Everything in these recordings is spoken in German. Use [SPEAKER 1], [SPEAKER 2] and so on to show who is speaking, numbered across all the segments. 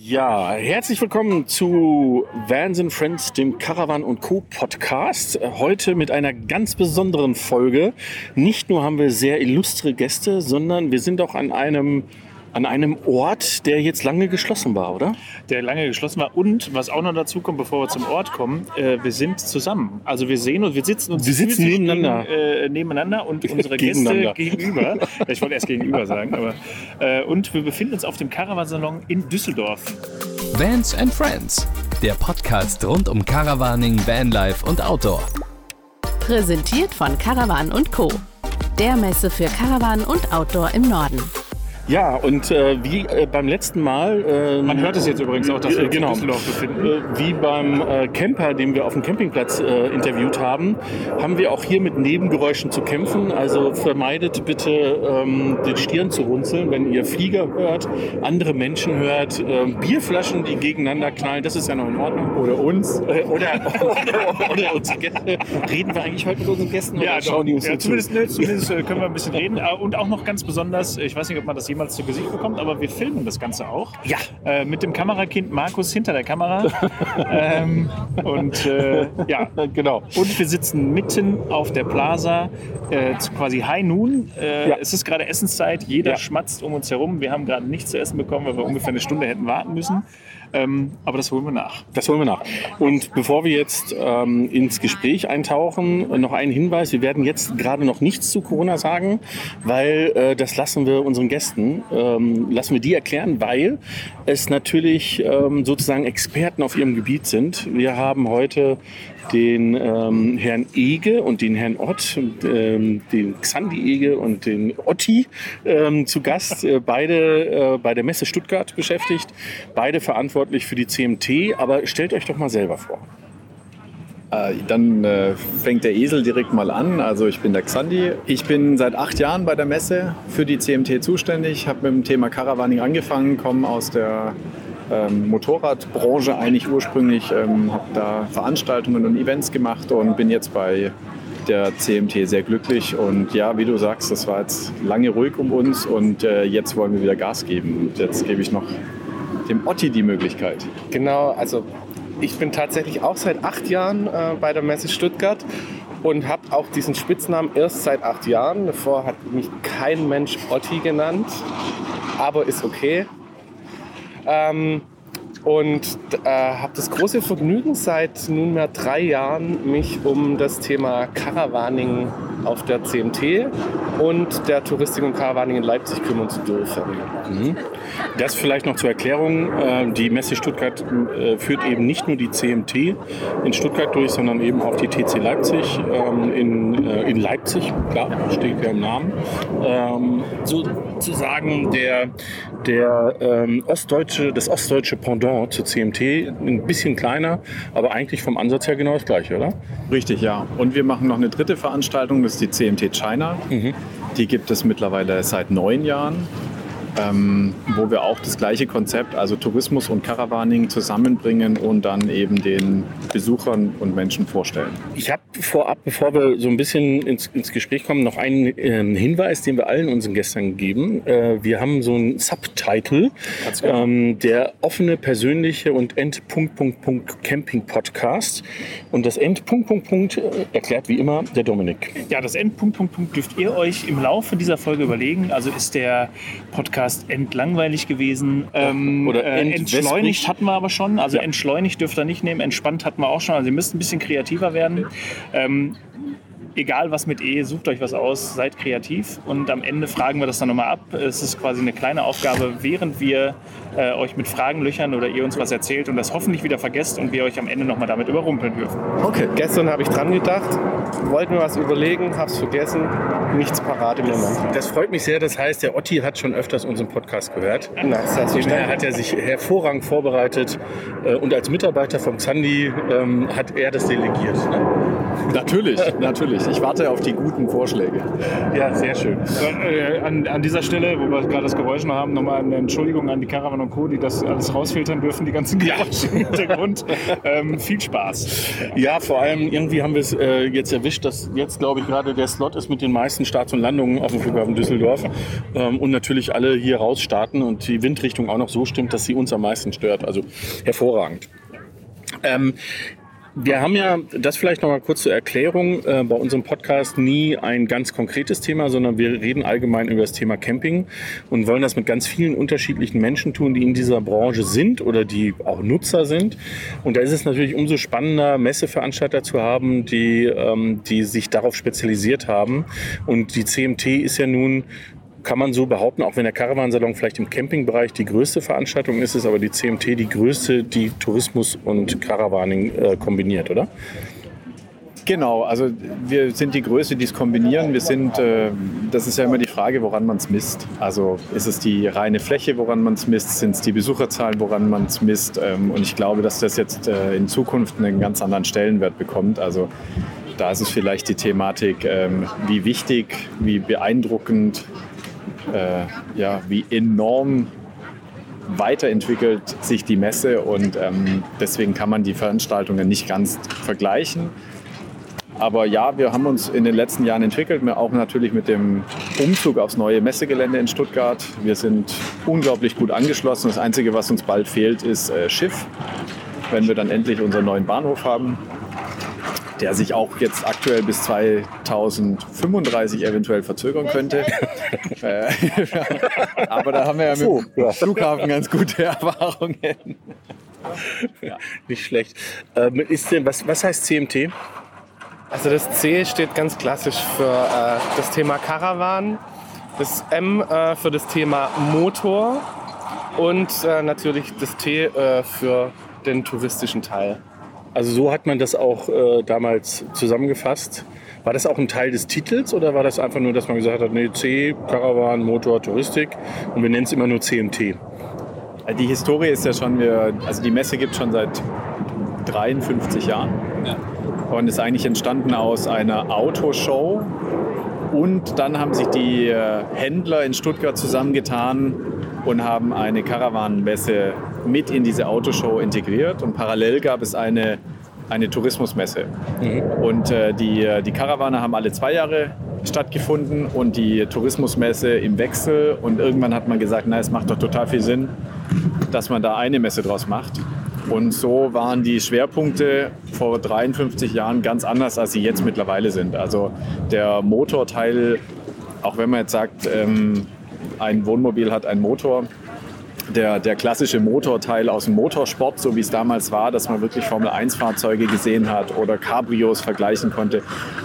[SPEAKER 1] Ja, herzlich willkommen zu Vans and Friends, dem Caravan und Co. Podcast. Heute mit einer ganz besonderen Folge. Nicht nur haben wir sehr illustre Gäste, sondern wir sind auch an einem an einem Ort, der jetzt lange geschlossen war, oder?
[SPEAKER 2] Der lange geschlossen war. Und was auch noch dazu kommt, bevor wir zum Ort kommen, äh, wir sind zusammen. Also wir sehen uns, wir sitzen uns
[SPEAKER 1] wir sitzen nebeneinander.
[SPEAKER 2] Gegen, äh, nebeneinander und unsere Gäste gegenüber. ich wollte erst gegenüber sagen, aber äh, und wir befinden uns auf dem Caravansalon in Düsseldorf.
[SPEAKER 3] Vans and Friends, der Podcast rund um Caravaning, Vanlife und Outdoor.
[SPEAKER 4] Präsentiert von Caravan und Co. Der Messe für Caravan und Outdoor im Norden.
[SPEAKER 1] Ja, und äh, wie äh, beim letzten Mal.
[SPEAKER 2] Äh, Man hört es jetzt übrigens auch, dass wir uns genau, in Düsseldorf befinden.
[SPEAKER 1] Äh, wie beim äh, Camper, den wir auf dem Campingplatz äh, interviewt haben, haben wir auch hier mit Nebengeräuschen zu kämpfen. Also vermeidet bitte ähm, den Stirn zu runzeln, wenn ihr Flieger hört, andere Menschen hört, ähm, Bierflaschen, die gegeneinander knallen. Das ist ja noch in Ordnung.
[SPEAKER 2] Oder uns.
[SPEAKER 1] oder, oder, oder, unsere Gäste. Reden wir eigentlich heute mit unseren Gästen?
[SPEAKER 2] Ja, schauen die uns ja, zumindest, ne, zumindest können wir ein bisschen reden. Und auch noch ganz besonders, ich weiß nicht, ob man das jemals jemals zu Gesicht bekommt, aber wir filmen das Ganze auch.
[SPEAKER 1] Ja.
[SPEAKER 2] Äh, mit dem Kamerakind Markus hinter der Kamera. ähm, und äh, ja, genau. Und wir sitzen mitten auf der Plaza, äh, quasi High Noon. Äh, ja. Es ist gerade Essenszeit, jeder ja. schmatzt um uns herum. Wir haben gerade nichts zu essen bekommen, weil wir ungefähr eine Stunde hätten warten müssen. Ähm, aber das holen wir nach.
[SPEAKER 1] Das holen wir nach. Und bevor wir jetzt ähm, ins Gespräch eintauchen, noch ein Hinweis. Wir werden jetzt gerade noch nichts zu Corona sagen, weil äh, das lassen wir unseren Gästen, ähm, lassen wir die erklären, weil es natürlich ähm, sozusagen Experten auf ihrem Gebiet sind. Wir haben heute den ähm, Herrn Ege und den Herrn Ott, ähm, den Xandi Ege und den Otti ähm, zu Gast. Äh, beide äh, bei der Messe Stuttgart beschäftigt, beide verantwortlich für die CMT. Aber stellt euch doch mal selber vor.
[SPEAKER 5] Äh, dann äh, fängt der Esel direkt mal an. Also ich bin der Xandi. Ich bin seit acht Jahren bei der Messe für die CMT zuständig, habe mit dem Thema Caravaning angefangen, komme aus der ähm, Motorradbranche eigentlich ursprünglich, ähm, habe da Veranstaltungen und Events gemacht und bin jetzt bei der CMT sehr glücklich. Und ja, wie du sagst, das war jetzt lange ruhig um uns und äh, jetzt wollen wir wieder Gas geben. Und jetzt gebe ich noch dem Otti die Möglichkeit.
[SPEAKER 6] Genau, also ich bin tatsächlich auch seit acht Jahren äh, bei der Messe Stuttgart und habe auch diesen Spitznamen erst seit acht Jahren. Davor hat mich kein Mensch Otti genannt, aber ist okay. Ähm, und äh, habe das große Vergnügen, seit nunmehr drei Jahren mich um das Thema Caravaning auf der CMT und der Touristik und Caravaning in Leipzig kümmern zu dürfen.
[SPEAKER 1] Mhm. Das vielleicht noch zur Erklärung. Äh, die Messe Stuttgart äh, führt eben nicht nur die CMT in Stuttgart durch, sondern eben auch die TC Leipzig ähm, in, äh, in Leipzig. Klar, steht ja im Namen. Ähm, sozusagen der, der ähm, ostdeutsche, das ostdeutsche Pendant zur CMT, ein bisschen kleiner, aber eigentlich vom Ansatz her genau das gleiche, oder?
[SPEAKER 5] Richtig, ja. Und wir machen noch eine dritte Veranstaltung, ist die CMT China. Mhm. Die gibt es mittlerweile seit neun Jahren ähm, wo wir auch das gleiche Konzept, also Tourismus und Caravaning zusammenbringen und dann eben den Besuchern und Menschen vorstellen.
[SPEAKER 1] Ich habe vorab, bevor wir so ein bisschen ins, ins Gespräch kommen, noch einen äh, Hinweis, den wir allen unseren Gästen geben. Äh, wir haben so einen Subtitle, ähm, der offene, persönliche und End Punkt, Punkt, Camping Podcast. Und das End Punkt, Punkt, äh, erklärt wie immer der Dominik.
[SPEAKER 2] Ja, das End Punkt, Punkt, Punkt dürft ihr euch im Laufe dieser Folge überlegen. Also ist der Podcast Podcast entlangweilig gewesen. Ähm, Oder äh, entschleunigt hatten wir aber schon. Also ja. entschleunigt dürft ihr nicht nehmen. Entspannt hatten wir auch schon. Also ihr müsst ein bisschen kreativer werden. Ähm, egal was mit E, sucht euch was aus, seid kreativ und am Ende fragen wir das dann nochmal ab. Es ist quasi eine kleine Aufgabe, während wir äh, euch mit Fragen löchern oder ihr uns was erzählt und das hoffentlich wieder vergesst und wir euch am Ende nochmal damit überrumpeln dürfen.
[SPEAKER 6] Okay, gestern habe ich dran gedacht, wollte mir was überlegen, habe es vergessen, nichts parat im Moment.
[SPEAKER 1] Das freut mich sehr, das heißt, der Otti hat schon öfters unseren Podcast gehört.
[SPEAKER 6] Na, das heißt,
[SPEAKER 1] er hat ja sich hervorragend vorbereitet äh, und als Mitarbeiter vom Zandi ähm, hat er das delegiert. Ne?
[SPEAKER 5] Natürlich, natürlich. ich warte auf die guten Vorschläge.
[SPEAKER 2] Ja, sehr schön. Äh, an, an, dieser Stelle, wo wir gerade das Geräusch noch haben, nochmal eine Entschuldigung an die Caravan und Co., die das alles rausfiltern dürfen, die ganzen Geräusche im Hintergrund. Ähm, viel Spaß.
[SPEAKER 1] Ja, vor allem irgendwie haben wir es äh, jetzt erwischt, dass jetzt, glaube ich, gerade der Slot ist mit den meisten Starts und Landungen auf dem Flughafen Düsseldorf ähm, und natürlich alle hier raus starten und die Windrichtung auch noch so stimmt, dass sie uns am meisten stört. Also hervorragend. Ähm, wir haben ja, das vielleicht noch mal kurz zur Erklärung, äh, bei unserem Podcast nie ein ganz konkretes Thema, sondern wir reden allgemein über das Thema Camping und wollen das mit ganz vielen unterschiedlichen Menschen tun, die in dieser Branche sind oder die auch Nutzer sind. Und da ist es natürlich umso spannender, Messeveranstalter zu haben, die, ähm, die sich darauf spezialisiert haben. Und die CMT ist ja nun kann man so behaupten, auch wenn der Caravansalon vielleicht im Campingbereich die größte Veranstaltung ist, ist aber die CMT die größte, die Tourismus und Caravaning äh, kombiniert, oder?
[SPEAKER 5] Genau, also wir sind die Größe, die es kombinieren. Wir sind, äh, das ist ja immer die Frage, woran man es misst. Also ist es die reine Fläche, woran man es misst? Sind es die Besucherzahlen, woran man es misst? Ähm, und ich glaube, dass das jetzt äh, in Zukunft einen ganz anderen Stellenwert bekommt. Also da ist es vielleicht die Thematik, ähm, wie wichtig, wie beeindruckend äh, ja, wie enorm weiterentwickelt sich die Messe und ähm, deswegen kann man die Veranstaltungen nicht ganz vergleichen. Aber ja, wir haben uns in den letzten Jahren entwickelt, auch natürlich mit dem Umzug aufs neue Messegelände in Stuttgart. Wir sind unglaublich gut angeschlossen. Das Einzige, was uns bald fehlt, ist äh, Schiff, wenn wir dann endlich unseren neuen Bahnhof haben der sich auch jetzt aktuell bis 2035 eventuell verzögern könnte. Äh, aber da haben wir ja mit dem ja. Flughafen ganz gute Erfahrungen.
[SPEAKER 1] Ja. Nicht schlecht. Ähm, ist denn, was, was heißt CMT?
[SPEAKER 6] Also das C steht ganz klassisch für äh, das Thema Caravan, das M äh, für das Thema Motor und äh, natürlich das T äh, für den touristischen Teil.
[SPEAKER 1] Also so hat man das auch äh, damals zusammengefasst. War das auch ein Teil des Titels oder war das einfach nur, dass man gesagt hat, nee, C, Caravan, Motor, Touristik und wir nennen es immer nur CMT?
[SPEAKER 5] Die Historie ist ja schon, wir, also die Messe gibt es schon seit 53 Jahren ja. und ist eigentlich entstanden aus einer Autoshow und dann haben sich die äh, Händler in Stuttgart zusammengetan und haben eine Karawanenmesse mit in diese Autoshow integriert. Und parallel gab es eine, eine Tourismusmesse. Mhm. Und äh, die, äh, die Karawane haben alle zwei Jahre stattgefunden und die Tourismusmesse im Wechsel. Und irgendwann hat man gesagt, na, es macht doch total viel Sinn, dass man da eine Messe draus macht. Und so waren die Schwerpunkte vor 53 Jahren ganz anders, als sie jetzt mittlerweile sind. Also der Motorteil, auch wenn man jetzt sagt, ähm, ein Wohnmobil hat einen Motor, der, der klassische Motorteil aus dem Motorsport, so wie es damals war, dass man wirklich Formel-1-Fahrzeuge gesehen hat oder Cabrios vergleichen konnte,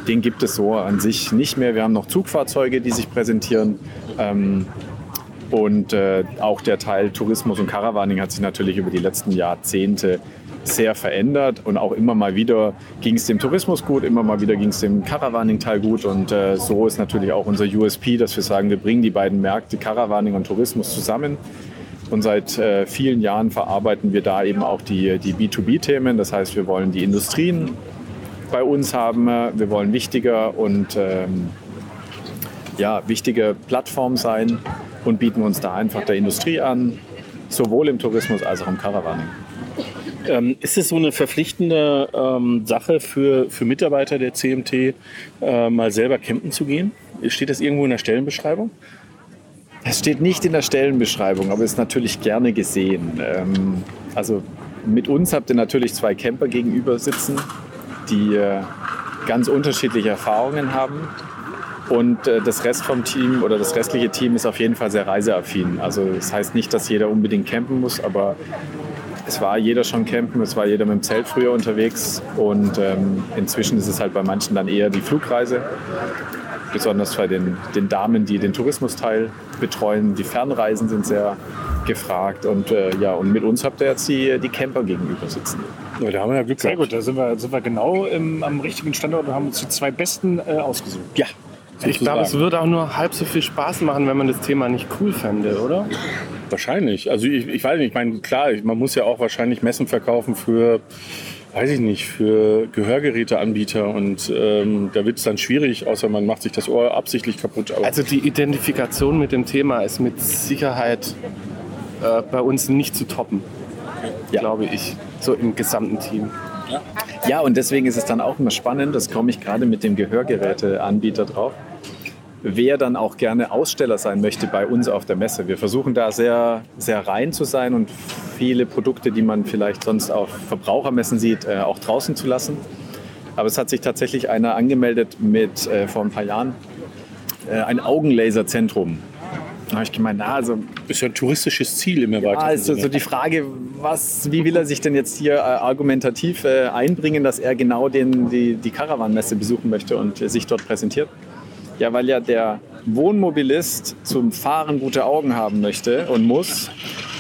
[SPEAKER 5] den gibt es so an sich nicht mehr. Wir haben noch Zugfahrzeuge, die sich präsentieren. Ähm, und äh, auch der Teil Tourismus und Caravaning hat sich natürlich über die letzten Jahrzehnte sehr verändert und auch immer mal wieder ging es dem Tourismus gut, immer mal wieder ging es dem Caravaning-Teil gut und äh, so ist natürlich auch unser USP, dass wir sagen, wir bringen die beiden Märkte Caravaning und Tourismus zusammen. Und seit äh, vielen Jahren verarbeiten wir da eben auch die, die B2B-Themen. Das heißt, wir wollen die Industrien bei uns haben, wir wollen wichtiger und ähm, ja, wichtige Plattform sein und bieten uns da einfach der Industrie an, sowohl im Tourismus als auch im Caravaning.
[SPEAKER 1] Ähm, ist es so eine verpflichtende ähm, Sache für, für Mitarbeiter der CMT, äh, mal selber campen zu gehen? Steht das irgendwo in der Stellenbeschreibung?
[SPEAKER 5] Es steht nicht in der Stellenbeschreibung, aber ist natürlich gerne gesehen. Ähm, also mit uns habt ihr natürlich zwei Camper gegenüber sitzen, die äh, ganz unterschiedliche Erfahrungen haben. Und äh, das Rest vom Team oder das restliche Team ist auf jeden Fall sehr reiseaffin. Also das heißt nicht, dass jeder unbedingt campen muss, aber es war jeder schon campen, es war jeder mit dem Zelt früher unterwegs und ähm, inzwischen ist es halt bei manchen dann eher die Flugreise. Besonders bei den, den Damen, die den Tourismusteil betreuen. Die Fernreisen sind sehr gefragt und äh, ja, und mit uns habt ihr jetzt die, die Camper gegenüber sitzen.
[SPEAKER 2] Ja, da haben wir ja Glück Sehr gut, da sind wir, sind wir genau im, am richtigen Standort und haben uns die zwei besten äh, ausgesucht.
[SPEAKER 6] Ja, ich glaube, es würde auch nur halb so viel Spaß machen, wenn man das Thema nicht cool fände, oder?
[SPEAKER 1] Wahrscheinlich. Also ich, ich weiß nicht, ich meine, klar, man muss ja auch wahrscheinlich Messen verkaufen für, weiß ich nicht, für Gehörgeräteanbieter und ähm, da wird es dann schwierig, außer man macht sich das Ohr absichtlich kaputt.
[SPEAKER 6] Aber also die Identifikation mit dem Thema ist mit Sicherheit äh, bei uns nicht zu toppen, ja. glaube ich, so im gesamten Team.
[SPEAKER 5] Ja, und deswegen ist es dann auch immer spannend, das komme ich gerade mit dem Gehörgeräteanbieter drauf, wer dann auch gerne Aussteller sein möchte bei uns auf der Messe. Wir versuchen da sehr, sehr rein zu sein und viele Produkte, die man vielleicht sonst auf Verbrauchermessen sieht, äh, auch draußen zu lassen. Aber es hat sich tatsächlich einer angemeldet mit äh, vor ein paar Jahren äh, ein Augenlaserzentrum. Da habe ich gemeint, na, also.
[SPEAKER 1] Ist ja ein touristisches Ziel im Erweiterten.
[SPEAKER 5] Ja, ist so, so die Frage, was, wie will er sich denn jetzt hier äh, argumentativ äh, einbringen, dass er genau den, die, die Caravan-Messe besuchen möchte und äh, sich dort präsentiert? Ja, weil ja der Wohnmobilist zum Fahren gute Augen haben möchte und muss,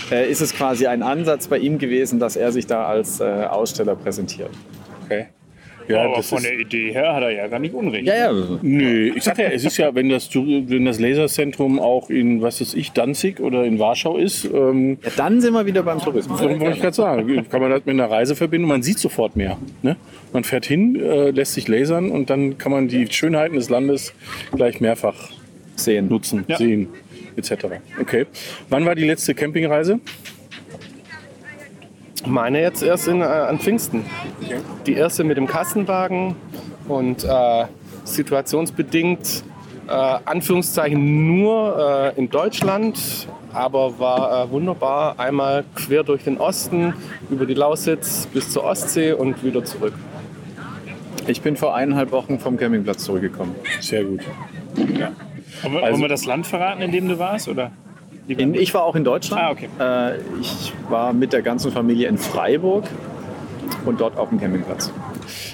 [SPEAKER 5] äh, ist es quasi ein Ansatz bei ihm gewesen, dass er sich da als äh, Aussteller präsentiert.
[SPEAKER 2] Okay. Ja, aber von der Idee her hat er ja gar nicht unrecht.
[SPEAKER 1] Ja, ja. Nee, ich sag ja, es ist ja, wenn das, wenn das Laserzentrum auch in, was weiß ich, Danzig oder in Warschau ist. Ähm,
[SPEAKER 5] ja, dann sind wir wieder beim Tourismus.
[SPEAKER 1] Dann wollte ich gerade sagen, kann man das mit einer Reise verbinden man sieht sofort mehr. Ne? Man fährt hin, äh, lässt sich lasern und dann kann man die Schönheiten des Landes gleich mehrfach sehen, nutzen, ja. sehen, etc. Okay. Wann war die letzte Campingreise?
[SPEAKER 6] Meine jetzt erst in, äh, an Pfingsten. Okay. Die erste mit dem Kassenwagen und äh, situationsbedingt, äh, Anführungszeichen, nur äh, in Deutschland, aber war äh, wunderbar. Einmal quer durch den Osten, über die Lausitz bis zur Ostsee und wieder zurück.
[SPEAKER 5] Ich bin vor eineinhalb Wochen vom Campingplatz zurückgekommen.
[SPEAKER 1] Sehr gut.
[SPEAKER 2] Ja. Wollen wir, also, wollen wir das Land verraten, in dem du warst? Oder?
[SPEAKER 5] In, ich war auch in Deutschland.
[SPEAKER 2] Ah, okay.
[SPEAKER 5] Äh, ich war mit der ganzen Familie in Freiburg und dort auf dem Campingplatz.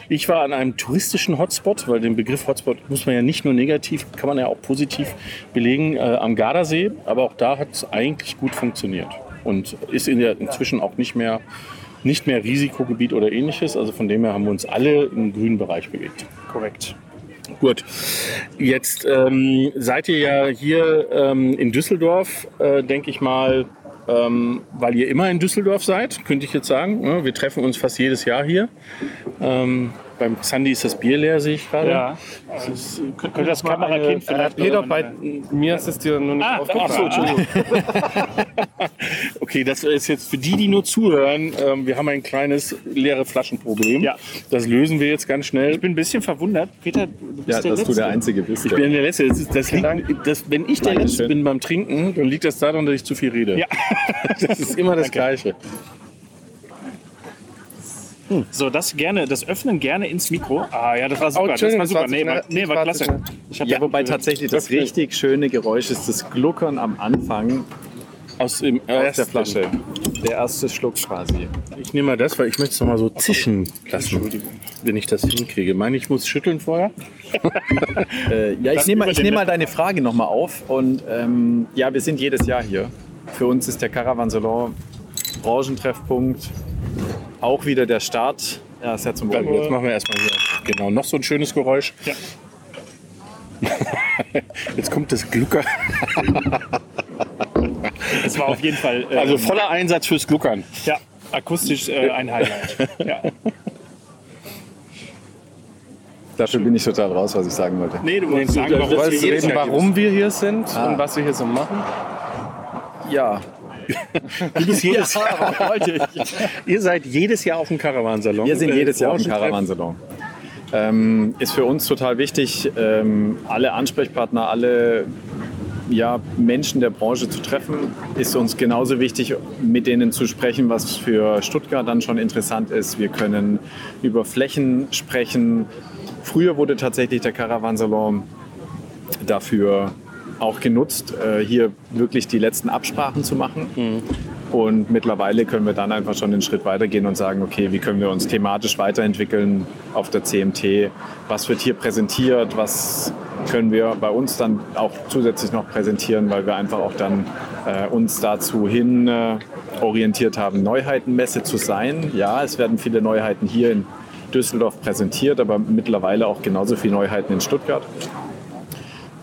[SPEAKER 1] Ich war an einem touristischen Hotspot, weil den Begriff Hotspot muss man ja nicht nur negativ, kann man ja auch positiv belegen, äh, am Gardasee. Aber auch da hat es eigentlich gut funktioniert und ist in der, inzwischen auch nicht mehr, nicht mehr Risikogebiet oder ähnliches. Also von dem her haben wir uns alle im grünen Bereich bewegt.
[SPEAKER 2] Korrekt.
[SPEAKER 1] Gut, jetzt ähm, seid ihr ja hier ähm, in Düsseldorf, äh, denke ich mal, ähm, weil ihr immer in Düsseldorf seid, könnte ich jetzt sagen. Ne? Wir treffen uns fast jedes Jahr hier. Ähm, beim Sandy ist das Bier leer, sehe ich gerade.
[SPEAKER 2] Ja. Das ist, könnt, könnt das Kamerakind
[SPEAKER 6] vielleicht. Äh, Peter, bei mir ist es dir nur nicht ah, aufgefallen. Ach so, Entschuldigung.
[SPEAKER 1] okay, das ist jetzt für die, die nur zuhören. Ähm, wir haben ein kleines leere Flaschenproblem.
[SPEAKER 2] Ja.
[SPEAKER 1] Das lösen wir jetzt ganz schnell.
[SPEAKER 2] Ich bin ein bisschen verwundert. Peter, du
[SPEAKER 5] bist ja, der dass Letzte. du der Einzige bist.
[SPEAKER 1] Ich bin der Letzte. Das, das liegt, das, wenn ich der Letzte bin beim Trinken, dann liegt das daran, dass ich zu viel rede.
[SPEAKER 2] Ja.
[SPEAKER 1] das ist immer das okay. Gleiche.
[SPEAKER 2] Hm. So, das gerne, das Öffnen gerne ins Mikro. Ah ja, das war super.
[SPEAKER 6] Oh, das
[SPEAKER 2] war
[SPEAKER 6] super. Nee, war, nee, war klasse.
[SPEAKER 5] ja, wobei tatsächlich das richtig schöne Geräusch ist das Gluckern am Anfang
[SPEAKER 1] aus, dem
[SPEAKER 5] aus der Flasche. Der erste Schluck quasi.
[SPEAKER 1] Ich nehme mal das, weil ich möchte es nochmal so zischen lassen, wenn ich das hinkriege. Meine ich muss schütteln vorher?
[SPEAKER 5] äh, ja, ich nehme mal, nehm mal deine Frage nochmal auf. Und ähm, ja, wir sind jedes Jahr hier. Für uns ist der Caravan Salon Branchentreffpunkt auch wieder der Start.
[SPEAKER 1] Ja, ist ja zum Wohl. Jetzt machen wir erstmal hier. Genau, noch so ein schönes Geräusch.
[SPEAKER 2] Ja.
[SPEAKER 1] Jetzt kommt das Gluckern.
[SPEAKER 2] Es war auf jeden Fall.
[SPEAKER 1] Äh, also voller Einsatz fürs Gluckern.
[SPEAKER 2] Ja, akustisch äh, ein Highlight. Ja.
[SPEAKER 5] Dafür bin ich total raus, was ich sagen wollte.
[SPEAKER 6] Nee, du wolltest sagen, warum, wir, reden, warum wir hier sind ah. und was wir hier so machen.
[SPEAKER 5] Ja,
[SPEAKER 1] Du bist jedes Jahr, Ihr seid jedes Jahr auf dem Caravansalon.
[SPEAKER 5] Wir sind jedes Jahr auf dem Caravansalon. Ähm, ist für uns total wichtig, ähm, alle Ansprechpartner, alle ja, Menschen der Branche zu treffen. Ist uns genauso wichtig, mit denen zu sprechen, was für Stuttgart dann schon interessant ist. Wir können über Flächen sprechen. Früher wurde tatsächlich der Caravansalon dafür auch genutzt, äh, hier wirklich die letzten Absprachen zu machen. Mhm. Und mittlerweile können wir dann einfach schon einen Schritt weitergehen und sagen, okay, wie können wir uns thematisch weiterentwickeln auf der CMT? Was wird hier präsentiert? Was können wir bei uns dann auch zusätzlich noch präsentieren, weil wir einfach auch dann äh, uns dazu hin äh, orientiert haben, Neuheitenmesse zu sein. Ja, es werden viele Neuheiten hier in Düsseldorf präsentiert, aber mittlerweile auch genauso viele Neuheiten in Stuttgart.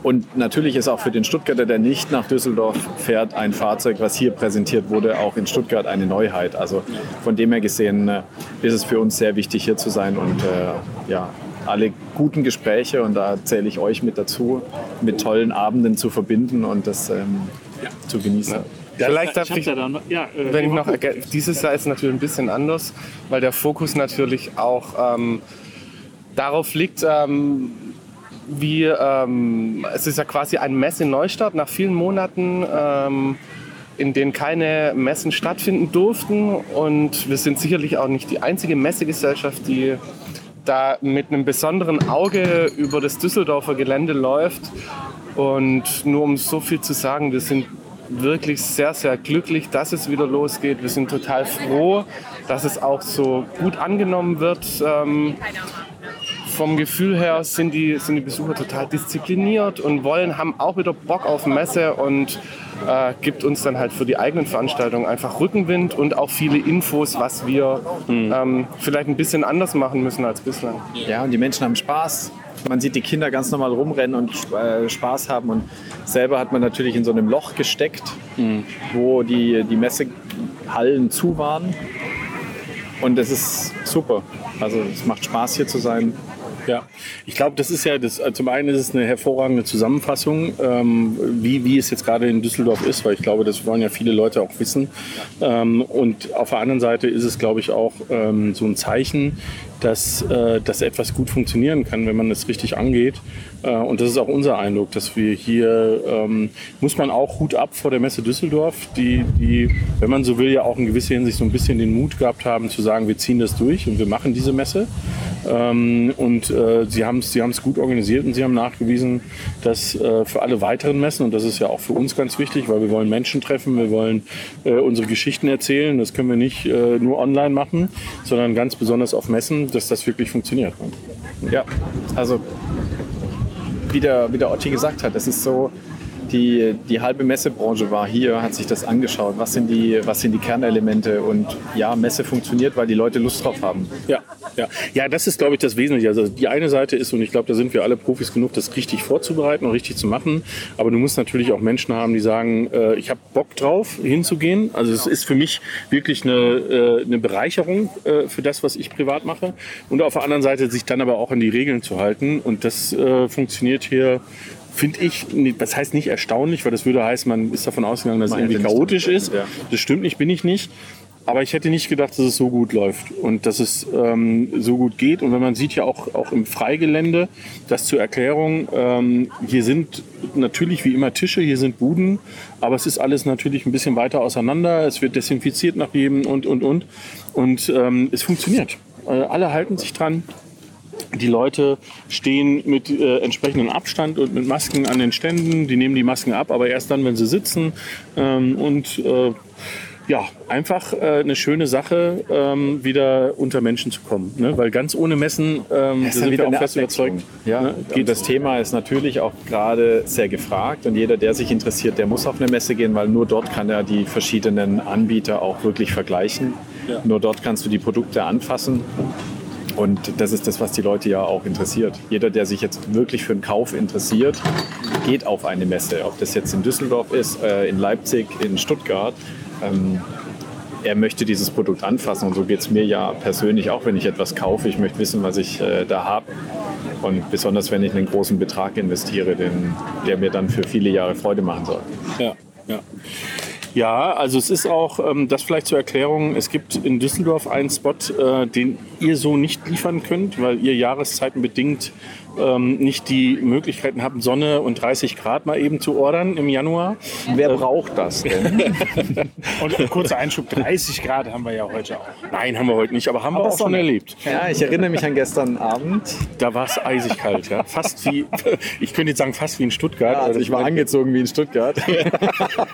[SPEAKER 5] Und natürlich ist auch für den Stuttgarter, der nicht nach Düsseldorf fährt, ein Fahrzeug, was hier präsentiert wurde, auch in Stuttgart eine Neuheit. Also von dem her gesehen äh, ist es für uns sehr wichtig, hier zu sein und äh, ja, alle guten Gespräche, und da zähle ich euch mit dazu, mit tollen Abenden zu verbinden und das ähm, ja. zu genießen.
[SPEAKER 6] Ja. Vielleicht darf ich, ich ja, äh, wenn ich noch dieses Jahr ist natürlich ein bisschen anders, weil der Fokus natürlich auch ähm, darauf liegt, ähm, wie, ähm, es ist ja quasi ein Messe-Neustart nach vielen Monaten, ähm, in denen keine Messen stattfinden durften. Und wir sind sicherlich auch nicht die einzige Messegesellschaft, die da mit einem besonderen Auge über das Düsseldorfer Gelände läuft. Und nur um so viel zu sagen, wir sind wirklich sehr, sehr glücklich, dass es wieder losgeht. Wir sind total froh, dass es auch so gut angenommen wird. Ähm, vom Gefühl her sind die, sind die Besucher total diszipliniert und wollen, haben auch wieder Bock auf Messe und äh, gibt uns dann halt für die eigenen Veranstaltungen einfach Rückenwind und auch viele Infos, was wir mhm. ähm, vielleicht ein bisschen anders machen müssen als bislang.
[SPEAKER 5] Ja, und die Menschen haben Spaß. Man sieht die Kinder ganz normal rumrennen und äh, Spaß haben. Und selber hat man natürlich in so einem Loch gesteckt, mhm. wo die, die Messehallen zu waren. Und es ist super. Also es macht Spaß hier zu sein.
[SPEAKER 1] Ja, ich glaube, das ist ja, das, zum einen ist es eine hervorragende Zusammenfassung, ähm, wie, wie es jetzt gerade in Düsseldorf ist, weil ich glaube, das wollen ja viele Leute auch wissen. Ähm, und auf der anderen Seite ist es, glaube ich, auch ähm, so ein Zeichen, dass, äh, dass etwas gut funktionieren kann, wenn man es richtig angeht. Äh, und das ist auch unser Eindruck, dass wir hier, ähm, muss man auch Hut ab vor der Messe Düsseldorf, die, die, wenn man so will, ja auch in gewisser Hinsicht so ein bisschen den Mut gehabt haben zu sagen, wir ziehen das durch und wir machen diese Messe. Ähm, und äh, sie haben es sie gut organisiert und sie haben nachgewiesen, dass äh, für alle weiteren Messen, und das ist ja auch für uns ganz wichtig, weil wir wollen Menschen treffen, wir wollen äh, unsere Geschichten erzählen, das können wir nicht äh, nur online machen, sondern ganz besonders auf Messen, dass das wirklich funktioniert.
[SPEAKER 5] Ja, also wie der, wie der Otti gesagt hat, es ist so, die, die halbe Messebranche war hier, hat sich das angeschaut. Was sind, die, was sind die Kernelemente? Und ja, Messe funktioniert, weil die Leute Lust drauf haben.
[SPEAKER 1] Ja, ja. ja das ist, glaube ich, das Wesentliche. Also die eine Seite ist, und ich glaube, da sind wir alle Profis genug, das richtig vorzubereiten und richtig zu machen. Aber du musst natürlich auch Menschen haben, die sagen, äh, ich habe Bock drauf, hinzugehen. Also es ist für mich wirklich eine, äh, eine Bereicherung äh, für das, was ich privat mache. Und auf der anderen Seite sich dann aber auch an die Regeln zu halten. Und das äh, funktioniert hier finde ich, das heißt nicht erstaunlich, weil das würde heißen, man ist davon ausgegangen, dass es irgendwie chaotisch ist. Das stimmt nicht, bin ich nicht. Aber ich hätte nicht gedacht, dass es so gut läuft und dass es ähm, so gut geht. Und wenn man sieht ja auch, auch im Freigelände, das zur Erklärung, ähm, hier sind natürlich wie immer Tische, hier sind Buden, aber es ist alles natürlich ein bisschen weiter auseinander. Es wird desinfiziert nach jedem und, und, und. Und ähm, es funktioniert. Äh, alle halten sich dran. Die Leute stehen mit äh, entsprechendem Abstand und mit Masken an den Ständen. Die nehmen die Masken ab, aber erst dann, wenn sie sitzen. Ähm, und äh, ja, einfach äh, eine schöne Sache, ähm, wieder unter Menschen zu kommen. Ne? Weil ganz ohne Messen ähm,
[SPEAKER 5] das sind wir auch fest überzeugt. Ja, ne? Geht das Thema ist natürlich auch gerade sehr gefragt und jeder, der sich interessiert, der muss auf eine Messe gehen, weil nur dort kann er die verschiedenen Anbieter auch wirklich vergleichen. Ja. Nur dort kannst du die Produkte anfassen und das ist das, was die Leute ja auch interessiert. Jeder, der sich jetzt wirklich für einen Kauf interessiert, geht auf eine Messe. Ob das jetzt in Düsseldorf ist, äh, in Leipzig, in Stuttgart. Ähm, er möchte dieses Produkt anfassen und so geht es mir ja persönlich auch, wenn ich etwas kaufe. Ich möchte wissen, was ich äh, da habe. Und besonders, wenn ich einen großen Betrag investiere, den, der mir dann für viele Jahre Freude machen soll.
[SPEAKER 1] Ja, ja. Ja, also es ist auch, ähm, das vielleicht zur Erklärung, es gibt in Düsseldorf einen Spot, äh, den ihr so nicht liefern könnt, weil ihr jahreszeitenbedingt ähm, nicht die Möglichkeiten haben, Sonne und 30 Grad mal eben zu ordern im Januar.
[SPEAKER 5] Wer äh, braucht das denn?
[SPEAKER 2] und kurzer Einschub, 30 Grad haben wir ja heute auch.
[SPEAKER 1] Nein, haben wir heute nicht, aber haben aber wir auch Sonne. schon erlebt.
[SPEAKER 5] Ja, ich erinnere mich an gestern Abend.
[SPEAKER 1] Da war es eisig kalt, ja. Fast wie, ich könnte jetzt sagen, fast wie in Stuttgart.
[SPEAKER 5] Ja, also ich war angezogen wie in Stuttgart.
[SPEAKER 2] ich,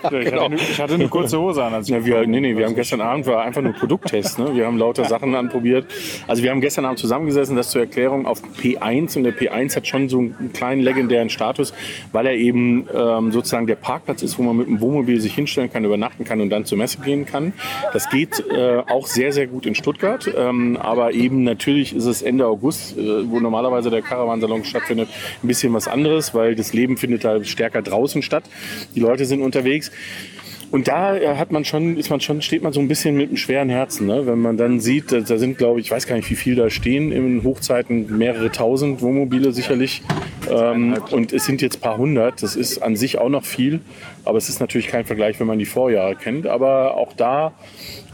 [SPEAKER 2] genau. hatte, ich hatte hatte eine kurze Hose an.
[SPEAKER 1] Als ja, wir, nee, nee, wir haben gestern Abend war einfach nur Produkttest. Ne? Wir haben lauter Sachen anprobiert. Also wir haben gestern Abend zusammengesessen, das zur Erklärung auf P1 und der P1 hat schon so einen kleinen legendären Status, weil er eben ähm, sozusagen der Parkplatz ist, wo man mit dem Wohnmobil sich hinstellen kann, übernachten kann und dann zur Messe gehen kann. Das geht äh, auch sehr, sehr gut in Stuttgart, ähm, aber eben natürlich ist es Ende August, äh, wo normalerweise der Caravansalon stattfindet, ein bisschen was anderes, weil das Leben findet da stärker draußen statt. Die Leute sind unterwegs. Und da äh, hat man schon, ist man schon, steht man so ein bisschen mit einem schweren Herzen, ne? wenn man dann sieht, da, sind, glaube ich, ich weiß gar nicht, wie viel da stehen in Hochzeiten, mehrere tausend Wohnmobile sicherlich. Ähm, und es sind jetzt paar hundert. Das ist an sich auch noch viel, aber es ist natürlich kein Vergleich, wenn man die Vorjahre kennt. Aber auch da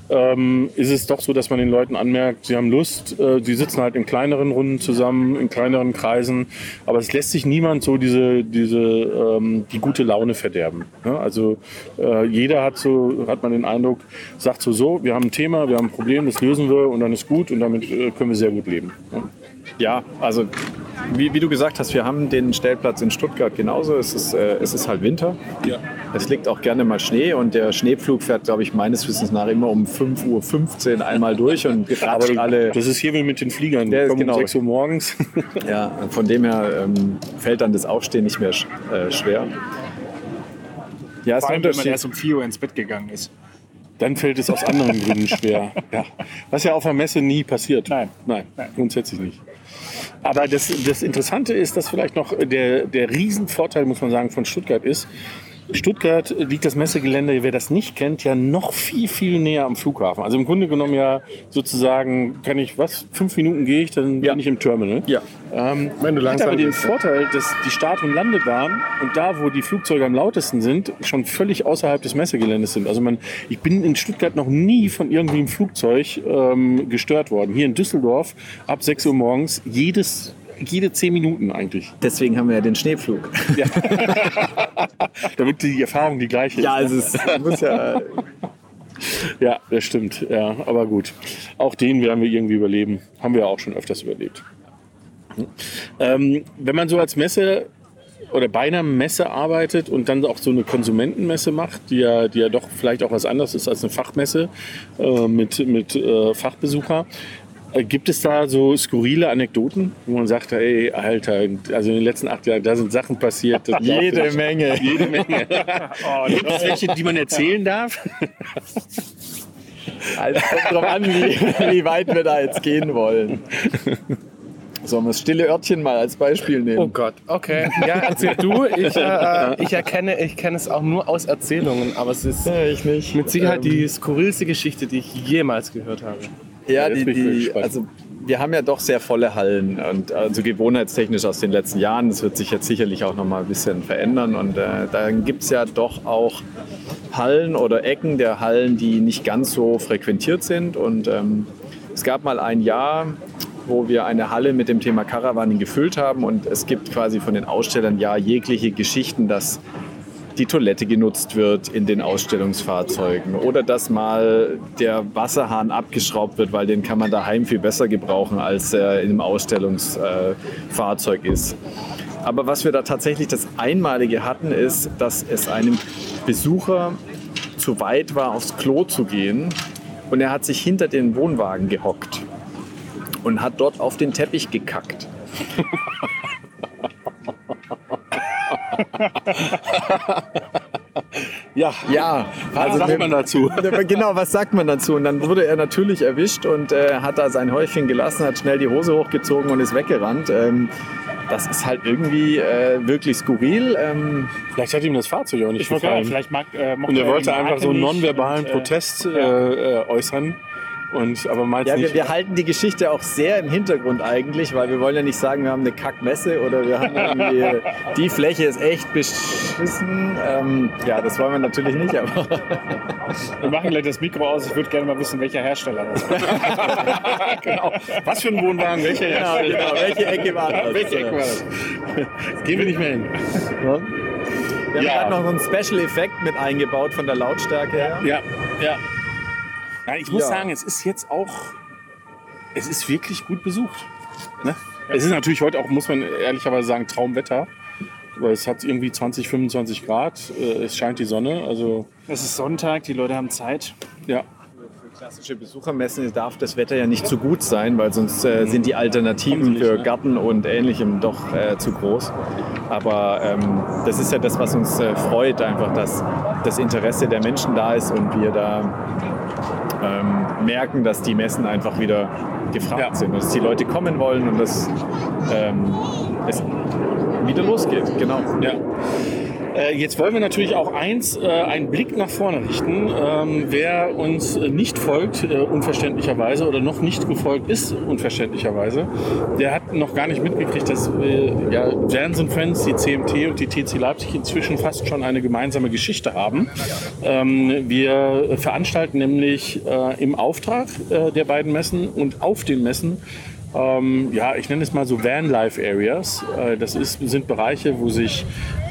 [SPEAKER 1] ähm, ist es doch so, dass man den Leuten anmerkt, sie haben Lust, äh, sitzen halt in kleineren Runden zusammen, in kleineren Kreisen, aber es lässt sich niemand so diese, diese ähm, die gute Laune verderben. Ne? Also äh, jeder hat so, hat man den Eindruck, sagt so, so, wir haben ein Thema, wir haben ein Problem, das lösen wir und dann ist gut und damit äh, können wir sehr gut leben.
[SPEAKER 5] Ne? Ja, also wie, wie, du gesagt hast, wir haben den Stellplatz in Stuttgart genauso. Es ist, äh, es ist halt Winter. Ja. Es liegt auch gerne mal Schnee und der Schneepflug fährt, glaube ich, meines Wissens nach immer um 5.15 Uhr einmal durch und
[SPEAKER 1] gerade alle. Das ist hier wie mit den Fliegern.
[SPEAKER 5] Der
[SPEAKER 1] ist
[SPEAKER 5] genau. um
[SPEAKER 1] 6 Uhr morgens.
[SPEAKER 5] ja, von dem her ähm, fällt dann das Aufstehen nicht mehr äh, schwer.
[SPEAKER 2] Ja, Vor allem, wenn man erst um 4 Uhr ins Bett gegangen ist.
[SPEAKER 1] Dann fällt es aus anderen Gründen schwer. Ja. Was ja auf der Messe nie passiert.
[SPEAKER 2] Nein.
[SPEAKER 1] Nein, Nein. grundsätzlich nicht. Aber das, das Interessante ist, dass vielleicht noch der, der Riesenvorteil, muss man sagen, von Stuttgart ist, Stuttgart liegt das Messegelände, wer das nicht kennt, ja noch viel, viel näher am Flughafen. Also im Grunde genommen ja sozusagen, kann ich, was, fünf Minuten gehe ich, dann ja. bin ich im Terminal.
[SPEAKER 5] Ja.
[SPEAKER 1] Ähm, Wenn du langsam hat aber den Vorteil, dass die Start- und Landebahn und da, wo die Flugzeuge am lautesten sind, schon völlig außerhalb des Messegeländes sind. Also man, ich bin in Stuttgart noch nie von irgendwie einem Flugzeug ähm, gestört worden. Hier in Düsseldorf ab 6 Uhr morgens jedes jede zehn Minuten eigentlich.
[SPEAKER 5] Deswegen haben wir ja den Schneepflug. Ja.
[SPEAKER 1] Damit die Erfahrung die gleiche ist.
[SPEAKER 5] Ja, also es muss ja.
[SPEAKER 1] Ja, das stimmt. Ja, aber gut. Auch den werden wir irgendwie überleben. Haben wir auch schon öfters überlebt. Ähm, wenn man so als Messe oder bei einer Messe arbeitet und dann auch so eine Konsumentenmesse macht, die ja, die ja doch vielleicht auch was anderes ist als eine Fachmesse äh, mit, mit äh, Fachbesucher, gibt es da so skurrile Anekdoten, wo man sagt, ey, Alter, also in den letzten acht Jahren, da sind Sachen passiert.
[SPEAKER 5] jede Menge.
[SPEAKER 1] Jede Menge. oh, gibt es welche, die man erzählen darf?
[SPEAKER 5] Also kommt drauf an, wie, wie weit wir da jetzt gehen wollen. Sollen wir das stille Örtchen mal als Beispiel nehmen?
[SPEAKER 6] Oh Gott, okay. Ja, erzähl du. Ich, äh, ich erkenne, ich kenne es auch nur aus Erzählungen, aber es ist
[SPEAKER 5] ja, ich nicht.
[SPEAKER 6] mit Sicherheit ähm, die skurrilste Geschichte, die ich jemals gehört habe.
[SPEAKER 5] Ja, die, die, also wir haben ja doch sehr volle Hallen und also gewohnheitstechnisch aus den letzten Jahren. Das wird sich jetzt sicherlich auch noch mal ein bisschen verändern und äh, dann gibt es ja doch auch Hallen oder Ecken der Hallen, die nicht ganz so frequentiert sind und ähm, es gab mal ein Jahr, wo wir eine Halle mit dem Thema Caravaning gefüllt haben und es gibt quasi von den Ausstellern ja jegliche Geschichten, dass die Toilette genutzt wird in den Ausstellungsfahrzeugen oder dass mal der Wasserhahn abgeschraubt wird, weil den kann man daheim viel besser gebrauchen, als er einem Ausstellungsfahrzeug ist. Aber was wir da tatsächlich das Einmalige hatten, ist, dass es einem Besucher zu weit war, aufs Klo zu gehen und er hat sich hinter den Wohnwagen gehockt und hat dort auf den Teppich gekackt.
[SPEAKER 1] ja, ja.
[SPEAKER 5] Was also sagt man dazu? Genau, was sagt man dazu? Und dann wurde er natürlich erwischt und äh, hat da sein Häufchen gelassen, hat schnell die Hose hochgezogen und ist weggerannt. Ähm, das ist halt irgendwie äh, wirklich skurril. Ähm,
[SPEAKER 1] vielleicht hat ihm das Fahrzeug auch nicht
[SPEAKER 2] ich gefallen. Vielleicht mag, äh,
[SPEAKER 1] und er wollte einfach so einen nonverbalen und, äh, Protest äh, äußern. Und, aber
[SPEAKER 5] ja,
[SPEAKER 1] nicht,
[SPEAKER 5] wir, wir, halten die Geschichte auch sehr im Hintergrund eigentlich, weil wir wollen ja nicht sagen, wir haben eine Kackmesse oder wir haben irgendwie, die Fläche ist echt beschissen. Ähm, ja, das wollen wir natürlich nicht, aber.
[SPEAKER 2] wir machen gleich das Mikro aus. Ich würde gerne mal wissen, welcher Hersteller das ist.
[SPEAKER 1] genau. Was für ein Wohnwagen, welcher
[SPEAKER 5] genau, Hersteller? Genau, welche Ecke war das?
[SPEAKER 1] welche Ecke war das? Gehen wir nicht mehr hin.
[SPEAKER 5] Ja? Wir ja. haben noch so einen Special-Effekt mit eingebaut von der Lautstärke her.
[SPEAKER 1] Ja, ja. Ja, ich muss ja. sagen, es ist jetzt auch, es ist wirklich gut besucht. Ne? Es ist natürlich heute auch, muss man ehrlicherweise sagen, Traumwetter. weil es hat irgendwie 20, 25 Grad, äh, es scheint die Sonne, also...
[SPEAKER 2] Es ist Sonntag, die Leute haben Zeit.
[SPEAKER 1] Ja,
[SPEAKER 5] klassische Besuchermessen darf das Wetter ja nicht zu gut sein, weil sonst äh, sind die Alternativen für ne? Garten und Ähnlichem doch äh, zu groß. Aber ähm, das ist ja das, was uns äh, freut, einfach, dass das Interesse der Menschen da ist und wir da ähm, merken, dass die Messen einfach wieder gefragt ja. sind, dass die Leute kommen wollen und dass ähm, es wieder losgeht. Genau.
[SPEAKER 1] Ja. Äh, jetzt wollen wir natürlich auch eins, äh, einen Blick nach vorne richten. Ähm, wer uns nicht folgt, äh, unverständlicherweise, oder noch nicht gefolgt ist, unverständlicherweise, der hat noch gar nicht mitgekriegt, dass äh, ja, Jans Friends, die CMT und die TC Leipzig inzwischen fast schon eine gemeinsame Geschichte haben. Ähm, wir veranstalten nämlich äh, im Auftrag der beiden Messen und auf den Messen ähm, ja, ich nenne es mal so Van-Life Areas. Äh, das ist, sind Bereiche, wo sich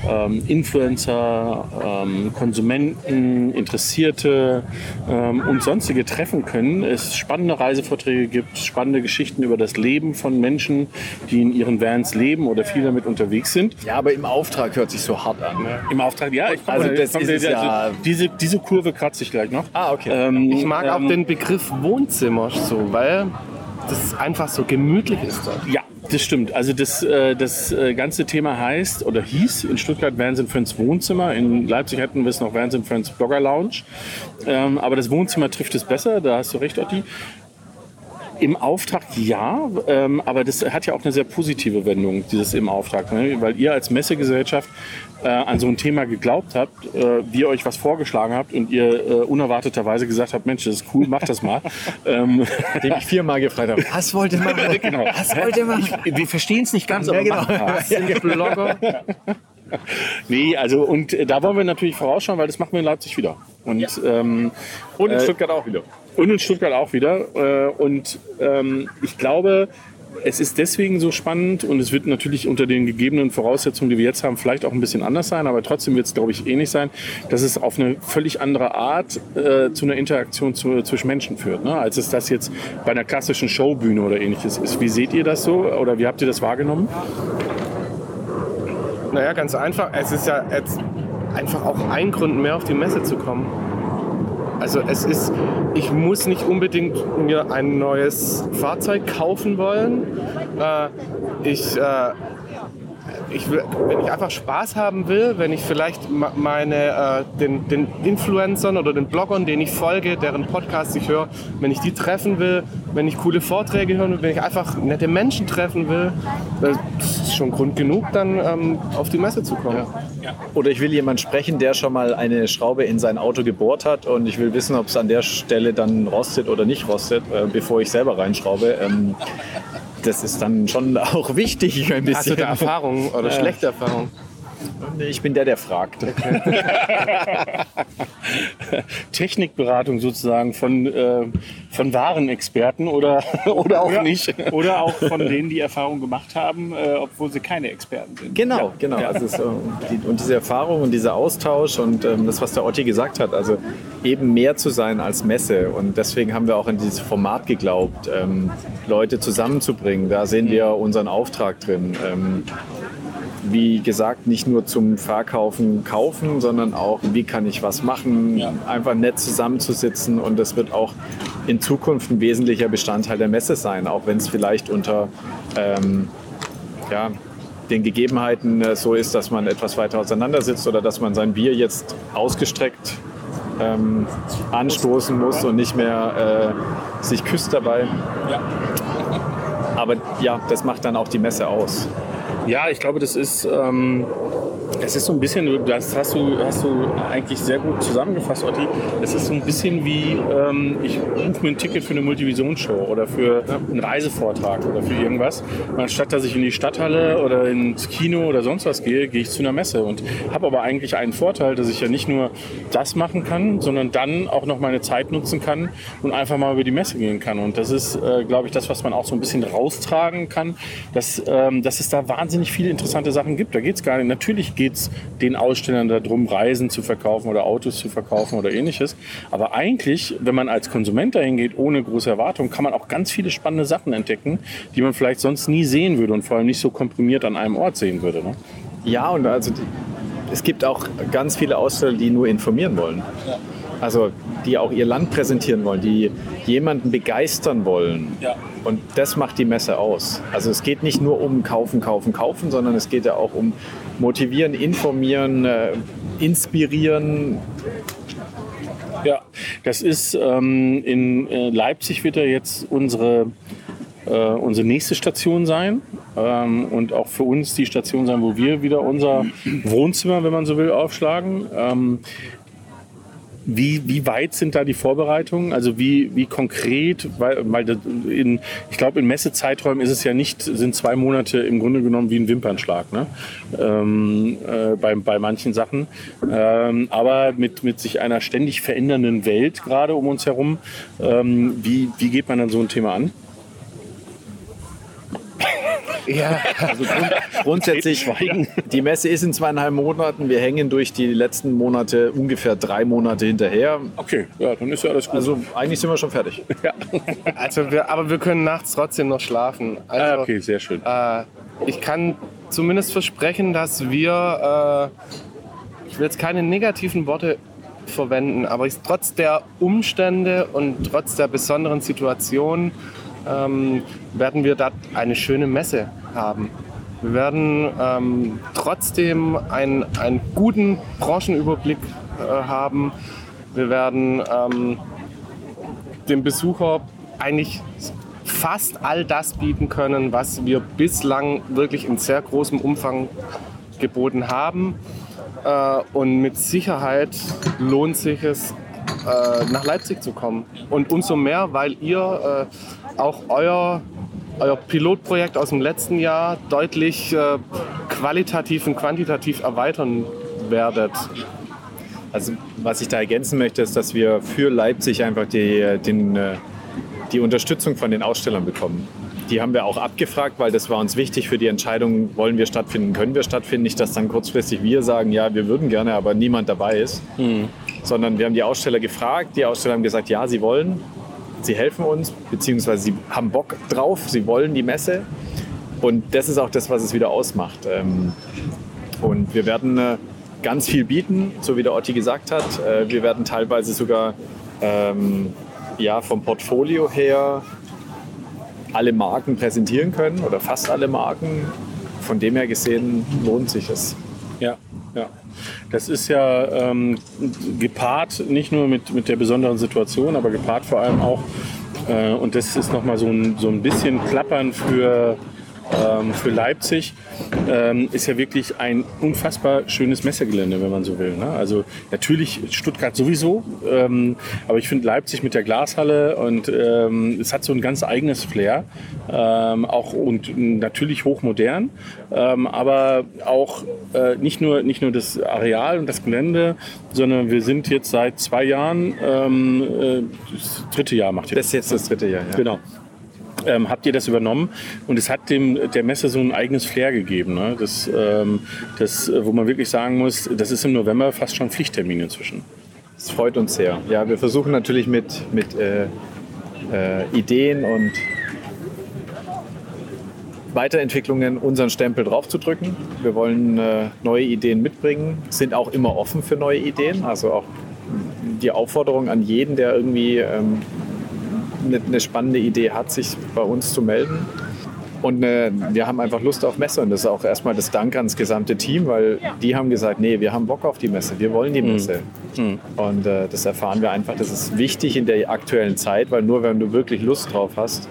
[SPEAKER 1] ähm, Influencer, ähm, Konsumenten, Interessierte ähm, und sonstige treffen können. Es spannende Reisevorträge gibt, spannende Geschichten über das Leben von Menschen, die in ihren Vans leben oder viel damit unterwegs sind.
[SPEAKER 5] Ja, aber im Auftrag hört sich so hart an. Ne?
[SPEAKER 1] Im Auftrag, ja. Ich
[SPEAKER 5] also das ist also, ja
[SPEAKER 1] diese, diese Kurve kratze ich gleich noch.
[SPEAKER 6] Ah, okay. Ähm, ich mag auch ähm, den Begriff Wohnzimmer so, weil das einfach so gemütlich ist dort.
[SPEAKER 1] Ja, das stimmt. Also das, äh, das äh, ganze Thema heißt oder hieß in Stuttgart Vans Friends Wohnzimmer. In Leipzig hätten wir es noch Vans Friends Blogger Lounge. Ähm, aber das Wohnzimmer trifft es besser, da hast du recht, Otti. Im Auftrag ja, ähm, aber das hat ja auch eine sehr positive Wendung, dieses im Auftrag. Ne? Weil ihr als Messegesellschaft äh, an so ein Thema geglaubt habt, äh, wir euch was vorgeschlagen habt und ihr äh, unerwarteterweise gesagt habt, Mensch, das ist cool, macht das mal.
[SPEAKER 5] ähm, Dem ich viermal gefragt habe, was wollt ihr machen?
[SPEAKER 1] genau. Was wollt ihr machen? Ich, wir verstehen es nicht ganz, aber ja, genau. was sind Blogger? nee, also und äh, da wollen wir natürlich vorausschauen, weil das machen wir in Leipzig wieder. Und, ja. ähm,
[SPEAKER 5] und in äh, Stuttgart auch wieder.
[SPEAKER 1] Und in Stuttgart auch wieder. Äh, und ähm, ich glaube, es ist deswegen so spannend und es wird natürlich unter den gegebenen Voraussetzungen, die wir jetzt haben, vielleicht auch ein bisschen anders sein, aber trotzdem wird es, glaube ich, ähnlich sein, dass es auf eine völlig andere Art äh, zu einer Interaktion zu, zwischen Menschen führt, ne? als es das jetzt bei einer klassischen Showbühne oder ähnliches ist. Wie seht ihr das so oder wie habt ihr das wahrgenommen?
[SPEAKER 6] Naja, ganz einfach. Es ist ja jetzt einfach auch ein Grund mehr auf die Messe zu kommen. Also es ist, ich muss nicht unbedingt mir ein neues Fahrzeug kaufen wollen. Äh, ich äh, ich will, wenn ich einfach Spaß haben will, wenn ich vielleicht meine, äh, den, den Influencern oder den Bloggern, denen ich folge, deren Podcasts ich höre, wenn ich die treffen will, wenn ich coole Vorträge hören will, wenn ich einfach nette Menschen treffen will, äh, das ist schon Grund genug, dann ähm, auf die Messe zu kommen.
[SPEAKER 5] Ja. Oder ich will jemanden sprechen, der schon mal eine Schraube in sein Auto gebohrt hat und ich will wissen, ob es an der Stelle dann rostet oder nicht rostet, äh, bevor ich selber reinschraube. Ähm, das ist dann schon auch wichtig
[SPEAKER 6] ein bisschen. Hast du da Erfahrung oder schlechte Erfahrung?
[SPEAKER 5] Ich bin der, der fragt. Okay.
[SPEAKER 1] Technikberatung sozusagen von, äh, von wahren Experten oder, oder auch
[SPEAKER 2] oder,
[SPEAKER 1] nicht.
[SPEAKER 2] Oder auch von denen, die Erfahrung gemacht haben, äh, obwohl sie keine Experten sind.
[SPEAKER 5] Genau, ja. genau. Ja. Also so, die, und diese Erfahrung und dieser Austausch und ähm, das, was der Otti gesagt hat, also eben mehr zu sein als Messe. Und deswegen haben wir auch in dieses Format geglaubt, ähm, Leute zusammenzubringen. Da sehen wir unseren Auftrag drin. Ähm, wie gesagt, nicht nur zum Verkaufen kaufen, sondern auch, wie kann ich was machen, ja. einfach nett zusammenzusitzen. Und das wird auch in Zukunft ein wesentlicher Bestandteil der Messe sein, auch wenn es vielleicht unter ähm, ja, den Gegebenheiten äh, so ist, dass man etwas weiter auseinandersitzt oder dass man sein Bier jetzt ausgestreckt ähm, anstoßen muss und nicht mehr äh, sich küsst dabei. Ja. Aber ja, das macht dann auch die Messe aus.
[SPEAKER 1] Ja, ich glaube, das ist, ähm, das ist so ein bisschen, das hast du, hast du eigentlich sehr gut zusammengefasst, Otti. Es ist so ein bisschen wie, ähm, ich buche mir ein Ticket für eine Multivisionsshow oder für einen Reisevortrag oder für irgendwas. Und anstatt dass ich in die Stadthalle oder ins Kino oder sonst was gehe, gehe ich zu einer Messe und habe aber eigentlich einen Vorteil, dass ich ja nicht nur das machen kann, sondern dann auch noch meine Zeit nutzen kann und einfach mal über die Messe gehen kann. Und das ist, äh, glaube ich, das, was man auch so ein bisschen raustragen kann, dass, ähm, dass es da wahnsinnig viele interessante Sachen gibt. Da geht es gar nicht. Natürlich geht es den Ausstellern darum, Reisen zu verkaufen oder Autos zu verkaufen oder ähnliches. Aber eigentlich, wenn man als Konsument dahin geht, ohne große Erwartungen, kann man auch ganz viele spannende Sachen entdecken, die man vielleicht sonst nie sehen würde und vor allem nicht so komprimiert an einem Ort sehen würde. Ne?
[SPEAKER 5] Ja, und also die, es gibt auch ganz viele Aussteller, die nur informieren wollen. Ja. Also die auch ihr Land präsentieren wollen, die jemanden begeistern wollen. Ja. Und das macht die Messe aus. Also es geht nicht nur um kaufen, kaufen, kaufen, sondern es geht ja auch um motivieren, informieren, äh, inspirieren.
[SPEAKER 1] Ja, das ist ähm, in äh, Leipzig wird ja jetzt unsere äh, unsere nächste Station sein ähm, und auch für uns die Station sein, wo wir wieder unser Wohnzimmer, wenn man so will, aufschlagen. Ähm, wie, wie weit sind da die Vorbereitungen? Also wie, wie konkret, weil, weil in, ich glaube, in Messezeiträumen ist es ja nicht, sind zwei Monate im Grunde genommen wie ein Wimpernschlag, ne? Ähm, äh, bei, bei manchen Sachen. Ähm, aber mit, mit sich einer ständig verändernden Welt gerade um uns herum, ähm, wie, wie geht man dann so ein Thema an?
[SPEAKER 5] Ja, also grund, grundsätzlich, die Messe ist in zweieinhalb Monaten. Wir hängen durch die letzten Monate ungefähr drei Monate hinterher.
[SPEAKER 1] Okay, ja, dann ist ja alles gut.
[SPEAKER 5] Also eigentlich sind wir schon fertig. Ja.
[SPEAKER 6] Also wir, aber wir können nachts trotzdem noch schlafen. Also,
[SPEAKER 1] ah, okay, sehr schön.
[SPEAKER 6] Äh, ich kann zumindest versprechen, dass wir, äh, ich will jetzt keine negativen Worte verwenden, aber ich, trotz der Umstände und trotz der besonderen Situation ähm, werden wir dort eine schöne Messe haben. Wir werden ähm, trotzdem einen, einen guten Branchenüberblick äh, haben. Wir werden ähm, dem Besucher eigentlich fast all das bieten können, was wir bislang wirklich in sehr großem Umfang geboten haben. Äh, und mit Sicherheit lohnt sich es, äh, nach Leipzig zu kommen. Und umso mehr, weil ihr äh, auch euer, euer Pilotprojekt aus dem letzten Jahr deutlich äh, qualitativ und quantitativ erweitern werdet.
[SPEAKER 5] Also was ich da ergänzen möchte, ist, dass wir für Leipzig einfach die, den, äh, die Unterstützung von den Ausstellern bekommen. Die haben wir auch abgefragt, weil das war uns wichtig für die Entscheidung, wollen wir stattfinden, können wir stattfinden. Nicht, dass dann kurzfristig wir sagen, ja, wir würden gerne, aber niemand dabei ist. Mhm sondern wir haben die Aussteller gefragt. Die Aussteller haben gesagt, ja, sie wollen, sie helfen uns, beziehungsweise sie haben Bock drauf, sie wollen die Messe. Und das ist auch das, was es wieder ausmacht. Ähm, und wir werden äh, ganz viel bieten, so wie der Otti gesagt hat. Äh, wir werden teilweise sogar ähm, ja, vom Portfolio her alle Marken präsentieren können oder fast alle Marken. Von dem her gesehen lohnt sich es.
[SPEAKER 1] Ja, ja. Das ist ja ähm, gepaart nicht nur mit, mit der besonderen Situation, aber gepaart vor allem auch, äh, und das ist nochmal so ein, so ein bisschen Klappern für ähm, für Leipzig ähm, ist ja wirklich ein unfassbar schönes Messegelände, wenn man so will. Ne? Also natürlich Stuttgart sowieso, ähm, aber ich finde Leipzig mit der Glashalle und ähm, es hat so ein ganz eigenes Flair, ähm, auch und natürlich hochmodern, ähm, aber auch äh, nicht nur nicht nur das Areal und das Gelände, sondern wir sind jetzt seit zwei Jahren äh, das dritte Jahr macht ihr.
[SPEAKER 5] Das ist jetzt das dritte Jahr.
[SPEAKER 1] Ja. Genau ähm, habt ihr das übernommen und es hat dem, der Messe so ein eigenes Flair gegeben. Ne? Das, ähm, das, wo man wirklich sagen muss, das ist im November fast schon Pflichttermin inzwischen.
[SPEAKER 5] Das freut uns sehr. Ja, wir versuchen natürlich mit, mit äh, äh, Ideen und Weiterentwicklungen unseren Stempel draufzudrücken. Wir wollen äh, neue Ideen mitbringen, sind auch immer offen für neue Ideen. Also auch die Aufforderung an jeden, der irgendwie ähm, eine, spannende Idee hat, sich bei uns zu melden. Und äh, wir haben einfach Lust auf Messe und das ist auch erstmal das Dank ans gesamte Team, weil die haben gesagt, nee, wir haben Bock auf die Messe, wir wollen die mhm. Messe. Mhm. Und äh, das erfahren wir einfach, das ist wichtig in der aktuellen Zeit, weil nur wenn du wirklich Lust drauf hast,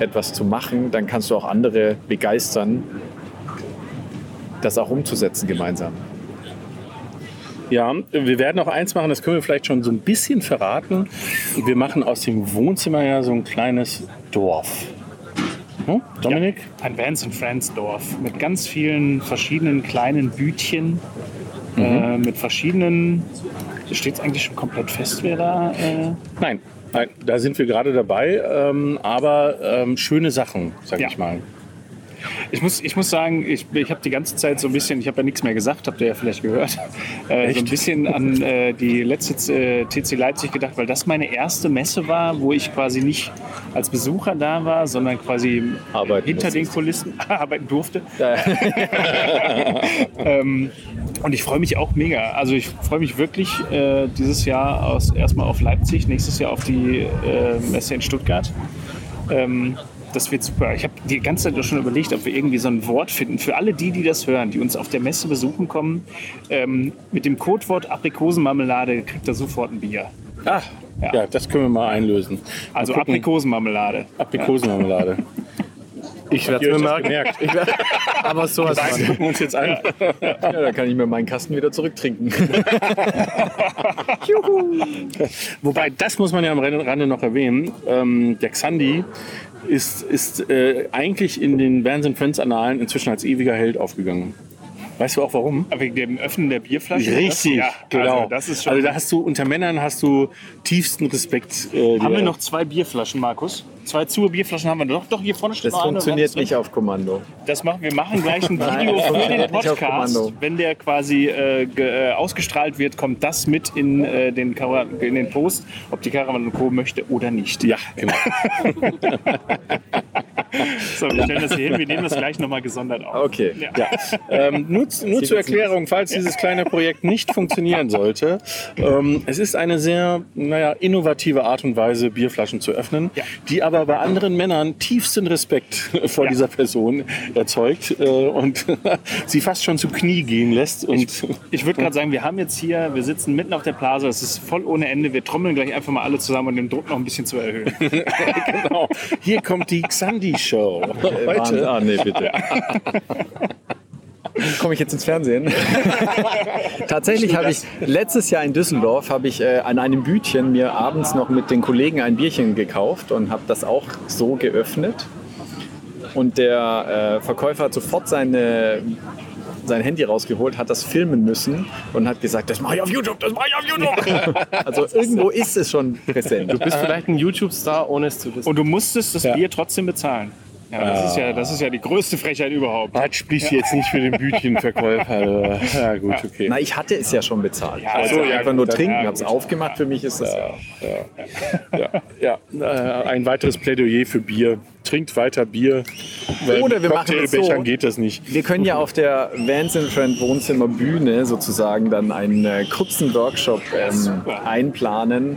[SPEAKER 5] etwas zu machen, dann kannst du auch andere begeistern, das auch umzusetzen gemeinsam.
[SPEAKER 1] Ja, wir werden auch eins machen, das können wir vielleicht schon so ein bisschen verraten. Wir machen aus dem Wohnzimmer ja so ein kleines Dorf.
[SPEAKER 2] Hm? Dominik? Ja, ein Vans and Friends Dorf mit ganz vielen verschiedenen kleinen Bütchen, mhm. äh, mit verschiedenen. Steht es eigentlich schon komplett fest, wer da. Äh
[SPEAKER 1] Nein, Nein, da sind wir gerade dabei, ähm, aber ähm, schöne Sachen, sag ja. ich mal.
[SPEAKER 2] Ich muss, ich muss sagen, ich, ich habe die ganze Zeit so ein bisschen, ich habe ja nichts mehr gesagt, habt ihr ja vielleicht gehört, äh, so ein bisschen an äh, die letzte äh, TC Leipzig gedacht, weil das meine erste Messe war, wo ich quasi nicht als Besucher da war, sondern quasi
[SPEAKER 5] Arbeiten
[SPEAKER 2] hinter den Kulissen arbeiten durfte. ähm, und ich freue mich auch mega. Also ich freue mich wirklich äh, dieses Jahr aus, erstmal auf Leipzig, nächstes Jahr auf die äh, Messe in Stuttgart. Ähm, das wird super. Ich habe die ganze Zeit schon überlegt, ob wir irgendwie so ein Wort finden. Für alle die, die das hören, die uns auf der Messe besuchen kommen, ähm, mit dem Codewort Aprikosenmarmelade kriegt er sofort ein Bier.
[SPEAKER 1] Ah, ja. ja das können wir mal einlösen.
[SPEAKER 2] Also Aprikosenmarmelade.
[SPEAKER 1] Aprikosenmarmelade.
[SPEAKER 6] Ich werde es mir merken. Ich werd, aber sowas
[SPEAKER 1] Wir gucken uns jetzt an.
[SPEAKER 5] Ja, da kann ich mir meinen Kasten wieder zurücktrinken.
[SPEAKER 1] Wobei, das muss man ja am Rande noch erwähnen. Ähm, der Xandi ist, ist äh, eigentlich in den Vans Friends Annalen inzwischen als ewiger Held aufgegangen. Weißt du auch warum?
[SPEAKER 2] Wegen dem Öffnen der Bierflasche?
[SPEAKER 1] Richtig,
[SPEAKER 2] ja,
[SPEAKER 1] genau.
[SPEAKER 2] Also, das ist schon
[SPEAKER 1] also da hast du unter Männern hast du tiefsten Respekt. Äh,
[SPEAKER 2] haben wir noch zwei Bierflaschen, Markus? Zwei zu Bierflaschen haben wir doch. Doch, hier vorne steht
[SPEAKER 5] Das
[SPEAKER 2] noch eine.
[SPEAKER 5] funktioniert nicht auf Kommando.
[SPEAKER 2] Das machen wir machen gleich ein Video für den Podcast. Wenn der quasi äh, ge, äh, ausgestrahlt wird, kommt das mit in, äh, den, Kara- in den Post, ob die Caravan Co. möchte oder nicht.
[SPEAKER 1] Ja, genau.
[SPEAKER 2] So, wir stellen das hier hin. Wir nehmen das gleich nochmal gesondert auf.
[SPEAKER 5] Okay.
[SPEAKER 2] Ja.
[SPEAKER 1] Ja. Ähm, nur nur zur Erklärung, falls dieses kleine Projekt nicht funktionieren sollte. Ähm, es ist eine sehr naja, innovative Art und Weise, Bierflaschen zu öffnen,
[SPEAKER 2] Ja.
[SPEAKER 1] die aber bei anderen Männern tiefsten Respekt vor
[SPEAKER 2] Ja.
[SPEAKER 1] dieser Person erzeugt äh, und sie fast schon zu Knie gehen lässt. Und
[SPEAKER 2] Ich würde gerade sagen, wir haben jetzt hier, wir sitzen mitten auf der Plaza, es ist voll ohne Ende. Wir trommeln gleich einfach mal alle zusammen, um den Druck noch ein bisschen zu erhöhen.
[SPEAKER 1] genau, hier kommt die Xandi-Show.
[SPEAKER 5] Wahnsinn. Ah, nee, bitte. Komme ich jetzt ins Fernsehen? Tatsächlich habe ich letztes Jahr in Düsseldorf habe ich äh, an einem Bütchen mir abends noch mit den Kollegen ein Bierchen gekauft und habe das auch so geöffnet. Und der äh, Verkäufer hat sofort seine sein Handy rausgeholt, hat das filmen müssen und hat gesagt, das mache ich auf YouTube, das mache ich auf YouTube. also irgendwo ist es schon präsent.
[SPEAKER 6] Du bist vielleicht ein YouTube-Star, ohne es zu wissen.
[SPEAKER 2] Und du musstest das
[SPEAKER 1] Ja.
[SPEAKER 2] Bier trotzdem bezahlen. Ja, das, ist ja, das ist ja die größte Frechheit überhaupt.
[SPEAKER 1] Hat spricht jetzt nicht für den Bütchenverkäufer. Ja gut, okay.
[SPEAKER 5] Na, ich hatte es ja schon bezahlt.
[SPEAKER 2] Ja,
[SPEAKER 5] also
[SPEAKER 2] so, ja,
[SPEAKER 5] einfach nur trinken,
[SPEAKER 2] ja,
[SPEAKER 5] habe es
[SPEAKER 2] gut.
[SPEAKER 5] aufgemacht. Für mich ist das ja.
[SPEAKER 1] Ja, ja. Äh, ein weiteres Plädoyer für Bier. Trinkt weiter Bier. Weil
[SPEAKER 5] Oder
[SPEAKER 1] mit
[SPEAKER 5] wir machen es so.
[SPEAKER 1] Geht das nicht.
[SPEAKER 5] Wir können ja auf der Vans Friend Wohnzimmer Bühne sozusagen dann einen äh, kurzen Workshop ähm, einplanen,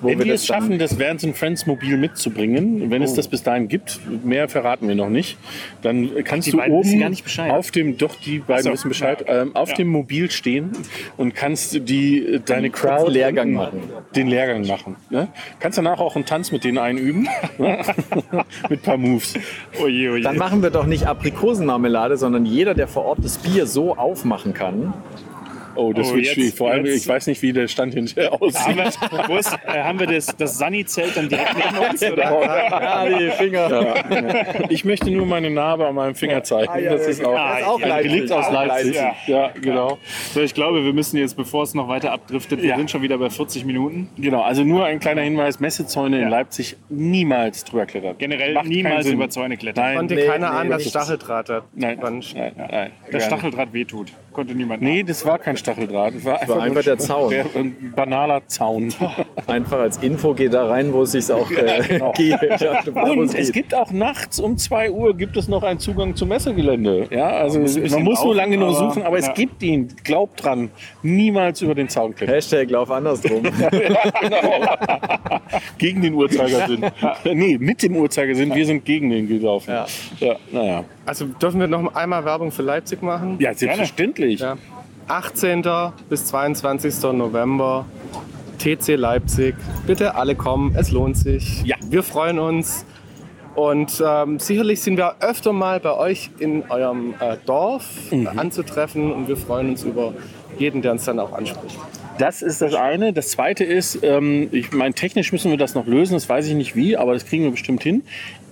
[SPEAKER 5] wo
[SPEAKER 1] Wenn
[SPEAKER 5] wir
[SPEAKER 1] wir
[SPEAKER 5] das
[SPEAKER 1] es schaffen, das Vans Friends Mobil mitzubringen, wenn es das bis dahin gibt, mehr verraten wir noch nicht, dann kannst
[SPEAKER 2] Die
[SPEAKER 1] du oben
[SPEAKER 2] gar nicht Bescheid.
[SPEAKER 1] auf dem, doch die beiden
[SPEAKER 2] so,
[SPEAKER 1] wissen Bescheid,
[SPEAKER 2] ja.
[SPEAKER 1] ähm, auf
[SPEAKER 2] Ja.
[SPEAKER 1] dem Mobil stehen und kannst die äh, deine Crowd
[SPEAKER 5] Lehrgang machen.
[SPEAKER 1] Den Lehrgang machen. Ne? Kannst danach auch einen Tanz mit denen einüben? mit ein paar Moves.
[SPEAKER 2] Oje, oje.
[SPEAKER 5] Dann machen wir doch nicht Aprikosenmarmelade, sondern jeder, der vor Ort das Bier so aufmachen kann.
[SPEAKER 1] Oh, das
[SPEAKER 2] Oh,
[SPEAKER 1] wird
[SPEAKER 2] jetzt-
[SPEAKER 1] schwierig. Vor allem,
[SPEAKER 2] jetzt-
[SPEAKER 1] ich weiß nicht, wie der Stand hinterher
[SPEAKER 2] haben
[SPEAKER 1] aussieht.
[SPEAKER 2] wir, wo ist, äh, haben wir das, das Sunny-Zelt dann direkt neben uns? Oder?
[SPEAKER 5] Ah, die Finger.
[SPEAKER 1] Ich möchte nur meine Narbe an meinem Finger zeigen.
[SPEAKER 5] ja,
[SPEAKER 1] das
[SPEAKER 5] ja,
[SPEAKER 1] ist
[SPEAKER 5] ja.
[SPEAKER 1] auch,
[SPEAKER 5] Das ist auch
[SPEAKER 1] ein
[SPEAKER 5] Leipzig.
[SPEAKER 1] Relikt aus
[SPEAKER 5] Auch
[SPEAKER 1] Leipzig.
[SPEAKER 2] Leipzig.
[SPEAKER 1] Ja, genau.
[SPEAKER 2] So, ich glaube, wir müssen jetzt, bevor es noch weiter abdriftet, wir
[SPEAKER 1] Ja.
[SPEAKER 2] sind schon wieder bei 40 Minuten.
[SPEAKER 1] Genau, also nur ein kleiner Hinweis: Messezäune
[SPEAKER 2] Ja.
[SPEAKER 1] in Leipzig niemals drüber klettern.
[SPEAKER 2] Generell
[SPEAKER 1] Macht
[SPEAKER 2] niemals über Zäune klettern.
[SPEAKER 1] Nein,
[SPEAKER 6] Konnte
[SPEAKER 5] Nee,
[SPEAKER 6] keiner
[SPEAKER 5] nee,
[SPEAKER 6] an, dass Stacheldraht hat.
[SPEAKER 1] nein,
[SPEAKER 6] Dann-
[SPEAKER 1] nein, nein.
[SPEAKER 2] Das. Stacheldraht wehtut. Konnte niemand
[SPEAKER 1] Nee, das war kein Stacheldraht. Das war einfach,
[SPEAKER 5] einfach
[SPEAKER 1] nur
[SPEAKER 5] der Zaun.
[SPEAKER 1] der- Ein banaler Zaun.
[SPEAKER 5] Einfach als Info geht da rein, wo es sich auch äh, geht. Ja, wo
[SPEAKER 1] Und
[SPEAKER 5] es
[SPEAKER 1] es
[SPEAKER 5] geht.
[SPEAKER 1] gibt auch nachts um 2 Uhr gibt es noch einen Zugang zum Messegelände. Ja, also man muss nur lange nur suchen, aber es
[SPEAKER 2] ja.
[SPEAKER 1] gibt ihn. Glaubt dran. Niemals über den Zaun klettern.
[SPEAKER 5] Hashtag Lauf andersrum.
[SPEAKER 1] gegen den Uhrzeigersinn. nee, mit dem Uhrzeigersinn. Wir sind gegen den gelaufen.
[SPEAKER 5] Ja.
[SPEAKER 1] ja naja.
[SPEAKER 6] Also dürfen wir noch einmal Werbung für Leipzig machen?
[SPEAKER 1] Ja, selbstverständlich.
[SPEAKER 6] Ja. 18. bis 22. November, TC Leipzig. Bitte alle kommen, es lohnt sich.
[SPEAKER 1] Ja.
[SPEAKER 6] Wir freuen uns. Und ähm, sicherlich sind wir öfter mal bei euch in eurem äh, Dorf
[SPEAKER 1] Mhm.
[SPEAKER 6] anzutreffen und wir freuen uns über jeden, der uns dann auch anspricht.
[SPEAKER 1] Das ist das eine. Das zweite ist, ähm, ich meine, technisch müssen wir das noch lösen, das weiß ich nicht wie, aber das kriegen wir bestimmt hin.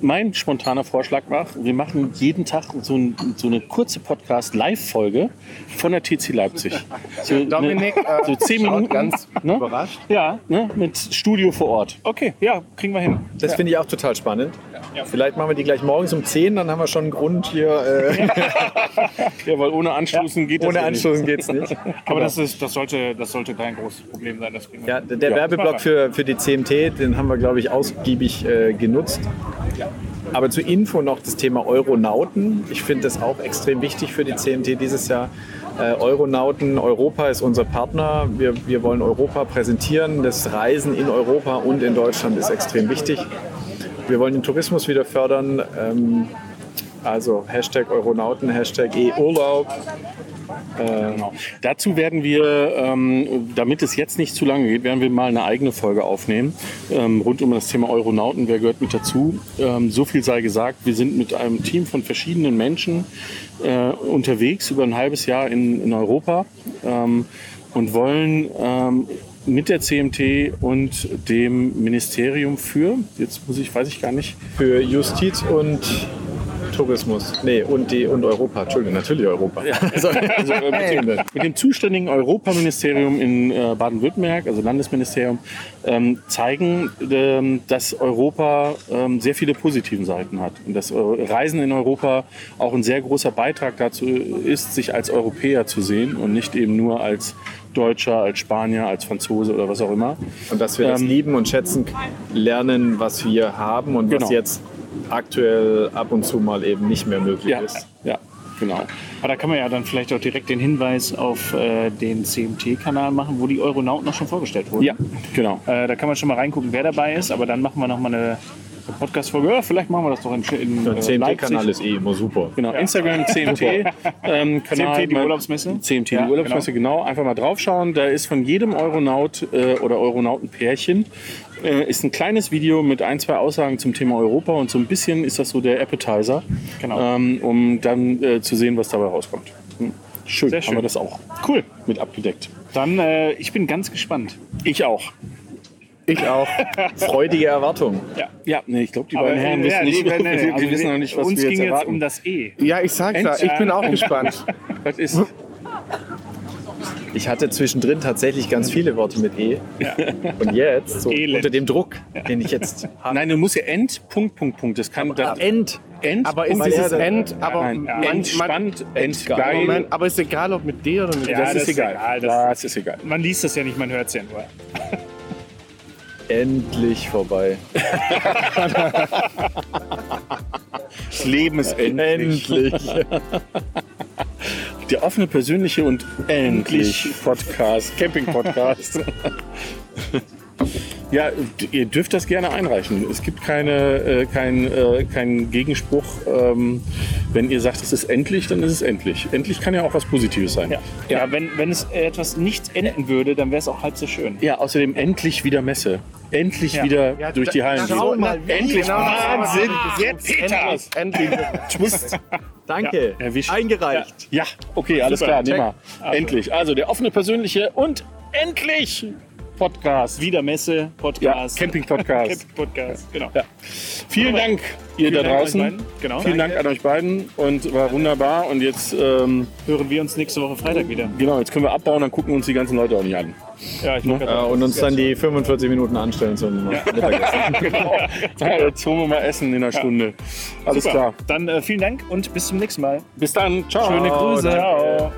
[SPEAKER 1] Mein spontaner Vorschlag war, wir machen jeden Tag so, ein, so eine kurze Podcast-Live-Folge von der TC Leipzig. So,
[SPEAKER 6] Dominik,
[SPEAKER 1] ne, so zehn Minuten.
[SPEAKER 6] ganz
[SPEAKER 1] ne?
[SPEAKER 6] überrascht.
[SPEAKER 1] Ja, ne? mit Studio vor Ort.
[SPEAKER 2] Okay, ja, kriegen wir hin.
[SPEAKER 5] Das finde ich auch total spannend. Vielleicht machen wir die gleich morgens um 10, dann haben wir schon einen Grund hier. Äh,
[SPEAKER 1] Ja, weil ohne Anstoßen geht das
[SPEAKER 5] ohne
[SPEAKER 1] ja nicht.
[SPEAKER 5] Anstoßen geht es nicht.
[SPEAKER 2] Aber das, ist, das, sollte, das sollte kein großes Problem sein. Das
[SPEAKER 5] Ja, der
[SPEAKER 1] Ja.
[SPEAKER 5] Werbeblock für, für die CMT, den haben wir, glaube ich, ausgiebig äh, genutzt. Aber zur Info noch das Thema Euronauten. Ich finde das auch extrem wichtig für die CMT dieses Jahr. Äh, Euronauten, Europa ist unser Partner. Wir, wir wollen Europa präsentieren. Das Reisen in Europa und in Deutschland ist extrem wichtig. Wir wollen den Tourismus wieder fördern. Ähm, also Hashtag Euronauten, Hashtag E-Urlaub.
[SPEAKER 1] Genau. Dazu werden wir, ähm, damit es jetzt nicht zu lange geht, werden wir mal eine eigene Folge aufnehmen ähm, rund um das Thema Euronauten. Wer gehört mit dazu? Ähm, so viel sei gesagt, wir sind mit einem Team von verschiedenen Menschen äh, unterwegs über ein halbes Jahr in, in Europa ähm, und wollen ähm, mit der CMT und dem Ministerium für, jetzt muss ich, weiß ich gar nicht,
[SPEAKER 5] Für Justiz und Tourismus. Nee, und, die, und Europa. Entschuldigung, natürlich Europa.
[SPEAKER 1] Also, äh, mit, dem, mit dem zuständigen Europaministerium in äh, Baden-Württemberg, also Landesministerium, ähm, zeigen, ähm, dass Europa ähm, sehr viele positiven Seiten hat. Und dass äh, Reisen in Europa auch ein sehr großer Beitrag dazu ist, sich als Europäer zu sehen und nicht eben nur als Deutscher, als Spanier, als Franzose oder was auch immer.
[SPEAKER 5] Und dass wir das
[SPEAKER 1] Ähm,
[SPEAKER 5] lieben und schätzen lernen, was wir haben und
[SPEAKER 1] Genau.
[SPEAKER 5] was jetzt aktuell ab und zu mal eben nicht mehr möglich
[SPEAKER 1] Ja,
[SPEAKER 5] ist.
[SPEAKER 1] ja genau.
[SPEAKER 2] Aber da kann man ja dann vielleicht auch direkt den Hinweis auf äh, den CMT-Kanal machen, wo die Euronauten noch schon vorgestellt wurden.
[SPEAKER 1] Ja, genau.
[SPEAKER 2] Äh, da kann man schon mal reingucken, wer dabei ist, aber dann machen wir noch mal eine, eine Podcast-Folge. Ja, vielleicht machen wir das doch in, in
[SPEAKER 5] Der
[SPEAKER 2] äh,
[SPEAKER 5] CMT-Kanal ist eh immer super.
[SPEAKER 1] Genau, Instagram, CMT, ähm, Kanal,
[SPEAKER 2] CMT, die
[SPEAKER 1] mal-
[SPEAKER 2] Urlaubsmesse?
[SPEAKER 1] CMT,
[SPEAKER 2] Ja,
[SPEAKER 1] die Urlaubsmesse, genau. Einfach mal draufschauen. Da ist von jedem Euronaut äh, oder Euronautenpärchen äh, ist ein kleines Video mit ein, zwei Aussagen zum Thema Europa und so ein bisschen ist das so der Appetizer,
[SPEAKER 2] Genau.
[SPEAKER 1] ähm, um dann äh, zu sehen, was dabei rauskommt. Hm. Schön,
[SPEAKER 2] Sehr
[SPEAKER 1] haben
[SPEAKER 2] schön.
[SPEAKER 1] wir das auch
[SPEAKER 2] Cool.
[SPEAKER 1] mit abgedeckt.
[SPEAKER 2] Dann, äh, ich bin ganz gespannt.
[SPEAKER 1] Ich auch.
[SPEAKER 5] Ich auch. Freudige Erwartung.
[SPEAKER 2] Ja.
[SPEAKER 1] Ja, nee, ich glaube, die
[SPEAKER 2] Aber,
[SPEAKER 1] beiden Herren wissen
[SPEAKER 2] ja,
[SPEAKER 1] nicht,
[SPEAKER 2] nee, nee, nee,
[SPEAKER 1] die
[SPEAKER 2] also
[SPEAKER 1] wissen noch nicht, was
[SPEAKER 2] Uns
[SPEAKER 1] wir
[SPEAKER 2] ging
[SPEAKER 1] jetzt
[SPEAKER 2] jetzt
[SPEAKER 1] erwarten.
[SPEAKER 2] um das E.
[SPEAKER 6] Ja, ich sag's ja, ich bin auch gespannt.
[SPEAKER 1] Was ist?
[SPEAKER 5] Ich hatte zwischendrin tatsächlich ganz viele Worte mit E. Und jetzt, so
[SPEAKER 2] Elend.
[SPEAKER 5] unter dem Druck, den ich jetzt habe.
[SPEAKER 1] Nein, du musst ja End, Punkt, Punkt, Punkt. Das kann das,
[SPEAKER 5] End.
[SPEAKER 1] End,
[SPEAKER 6] Aber ist dieses
[SPEAKER 5] ja,
[SPEAKER 6] End, aber
[SPEAKER 1] Nein,
[SPEAKER 6] man-
[SPEAKER 1] entspannt, entgeil.
[SPEAKER 6] Moment, aber ist egal, ob mit D oder mit
[SPEAKER 2] Ja,
[SPEAKER 1] das,
[SPEAKER 2] das
[SPEAKER 1] ist
[SPEAKER 2] ist
[SPEAKER 1] egal.
[SPEAKER 2] egal, das-
[SPEAKER 1] Das ist egal.
[SPEAKER 2] Man liest das ja nicht, man hört es ja nur.
[SPEAKER 5] Endlich vorbei.
[SPEAKER 1] Das Leben ist endlich.
[SPEAKER 5] Endlich.
[SPEAKER 1] Der offene, persönliche und endlich Podcast, Camping-Podcast. Ja, ihr dürft das gerne einreichen. Es gibt keine, äh, kein, äh, keinen Gegenspruch. Ähm, wenn ihr sagt, es ist endlich, dann ist es endlich. Endlich kann ja auch was Positives sein.
[SPEAKER 2] Ja, ja wenn, wenn es etwas nicht enden würde, dann wäre es auch halb so schön.
[SPEAKER 1] Ja, außerdem endlich wieder Messe. Endlich
[SPEAKER 2] Ja.
[SPEAKER 1] wieder
[SPEAKER 6] Ja,
[SPEAKER 1] durch die Hallen
[SPEAKER 6] schau
[SPEAKER 1] gehen.
[SPEAKER 6] mal, wie
[SPEAKER 1] endlich.
[SPEAKER 6] genau.
[SPEAKER 1] Wahnsinn.
[SPEAKER 6] Das ist Endlich, endlich.
[SPEAKER 5] Tschüss. Danke.
[SPEAKER 1] Ja.
[SPEAKER 5] Eingereicht.
[SPEAKER 1] Ja, okay, alles
[SPEAKER 2] Super,
[SPEAKER 1] klar, nehmen
[SPEAKER 2] check.
[SPEAKER 1] wir. Endlich. Also der offene, persönliche und endlich Podcast.
[SPEAKER 2] Wieder Messe,
[SPEAKER 1] Ja,
[SPEAKER 2] Podcast.
[SPEAKER 1] Camping-Podcast.
[SPEAKER 2] Camping-Podcast, genau.
[SPEAKER 1] Ja. Vielen Dank, ihr
[SPEAKER 2] Vielen
[SPEAKER 1] da
[SPEAKER 2] Dank
[SPEAKER 1] draußen.
[SPEAKER 2] Genau.
[SPEAKER 1] Vielen Dank an euch beiden und war wunderbar. Und jetzt, ähm,
[SPEAKER 2] Hören wir uns nächste Woche Freitag wieder.
[SPEAKER 1] genau, jetzt können wir abbauen, dann gucken uns die ganzen Leute auch nicht an.
[SPEAKER 2] Ja, ich wollte
[SPEAKER 5] Äh,
[SPEAKER 2] gerade
[SPEAKER 5] und uns dann die 45 Minuten anstellen zum Mittagessen.
[SPEAKER 1] genau. Ja, jetzt holen wir mal Essen in einer Stunde. Alles
[SPEAKER 2] Super.
[SPEAKER 1] klar.
[SPEAKER 2] Dann äh, vielen Dank und bis zum nächsten Mal.
[SPEAKER 1] Bis dann. Ciao.
[SPEAKER 2] Schöne Grüße.
[SPEAKER 5] danke.
[SPEAKER 2] Ciao.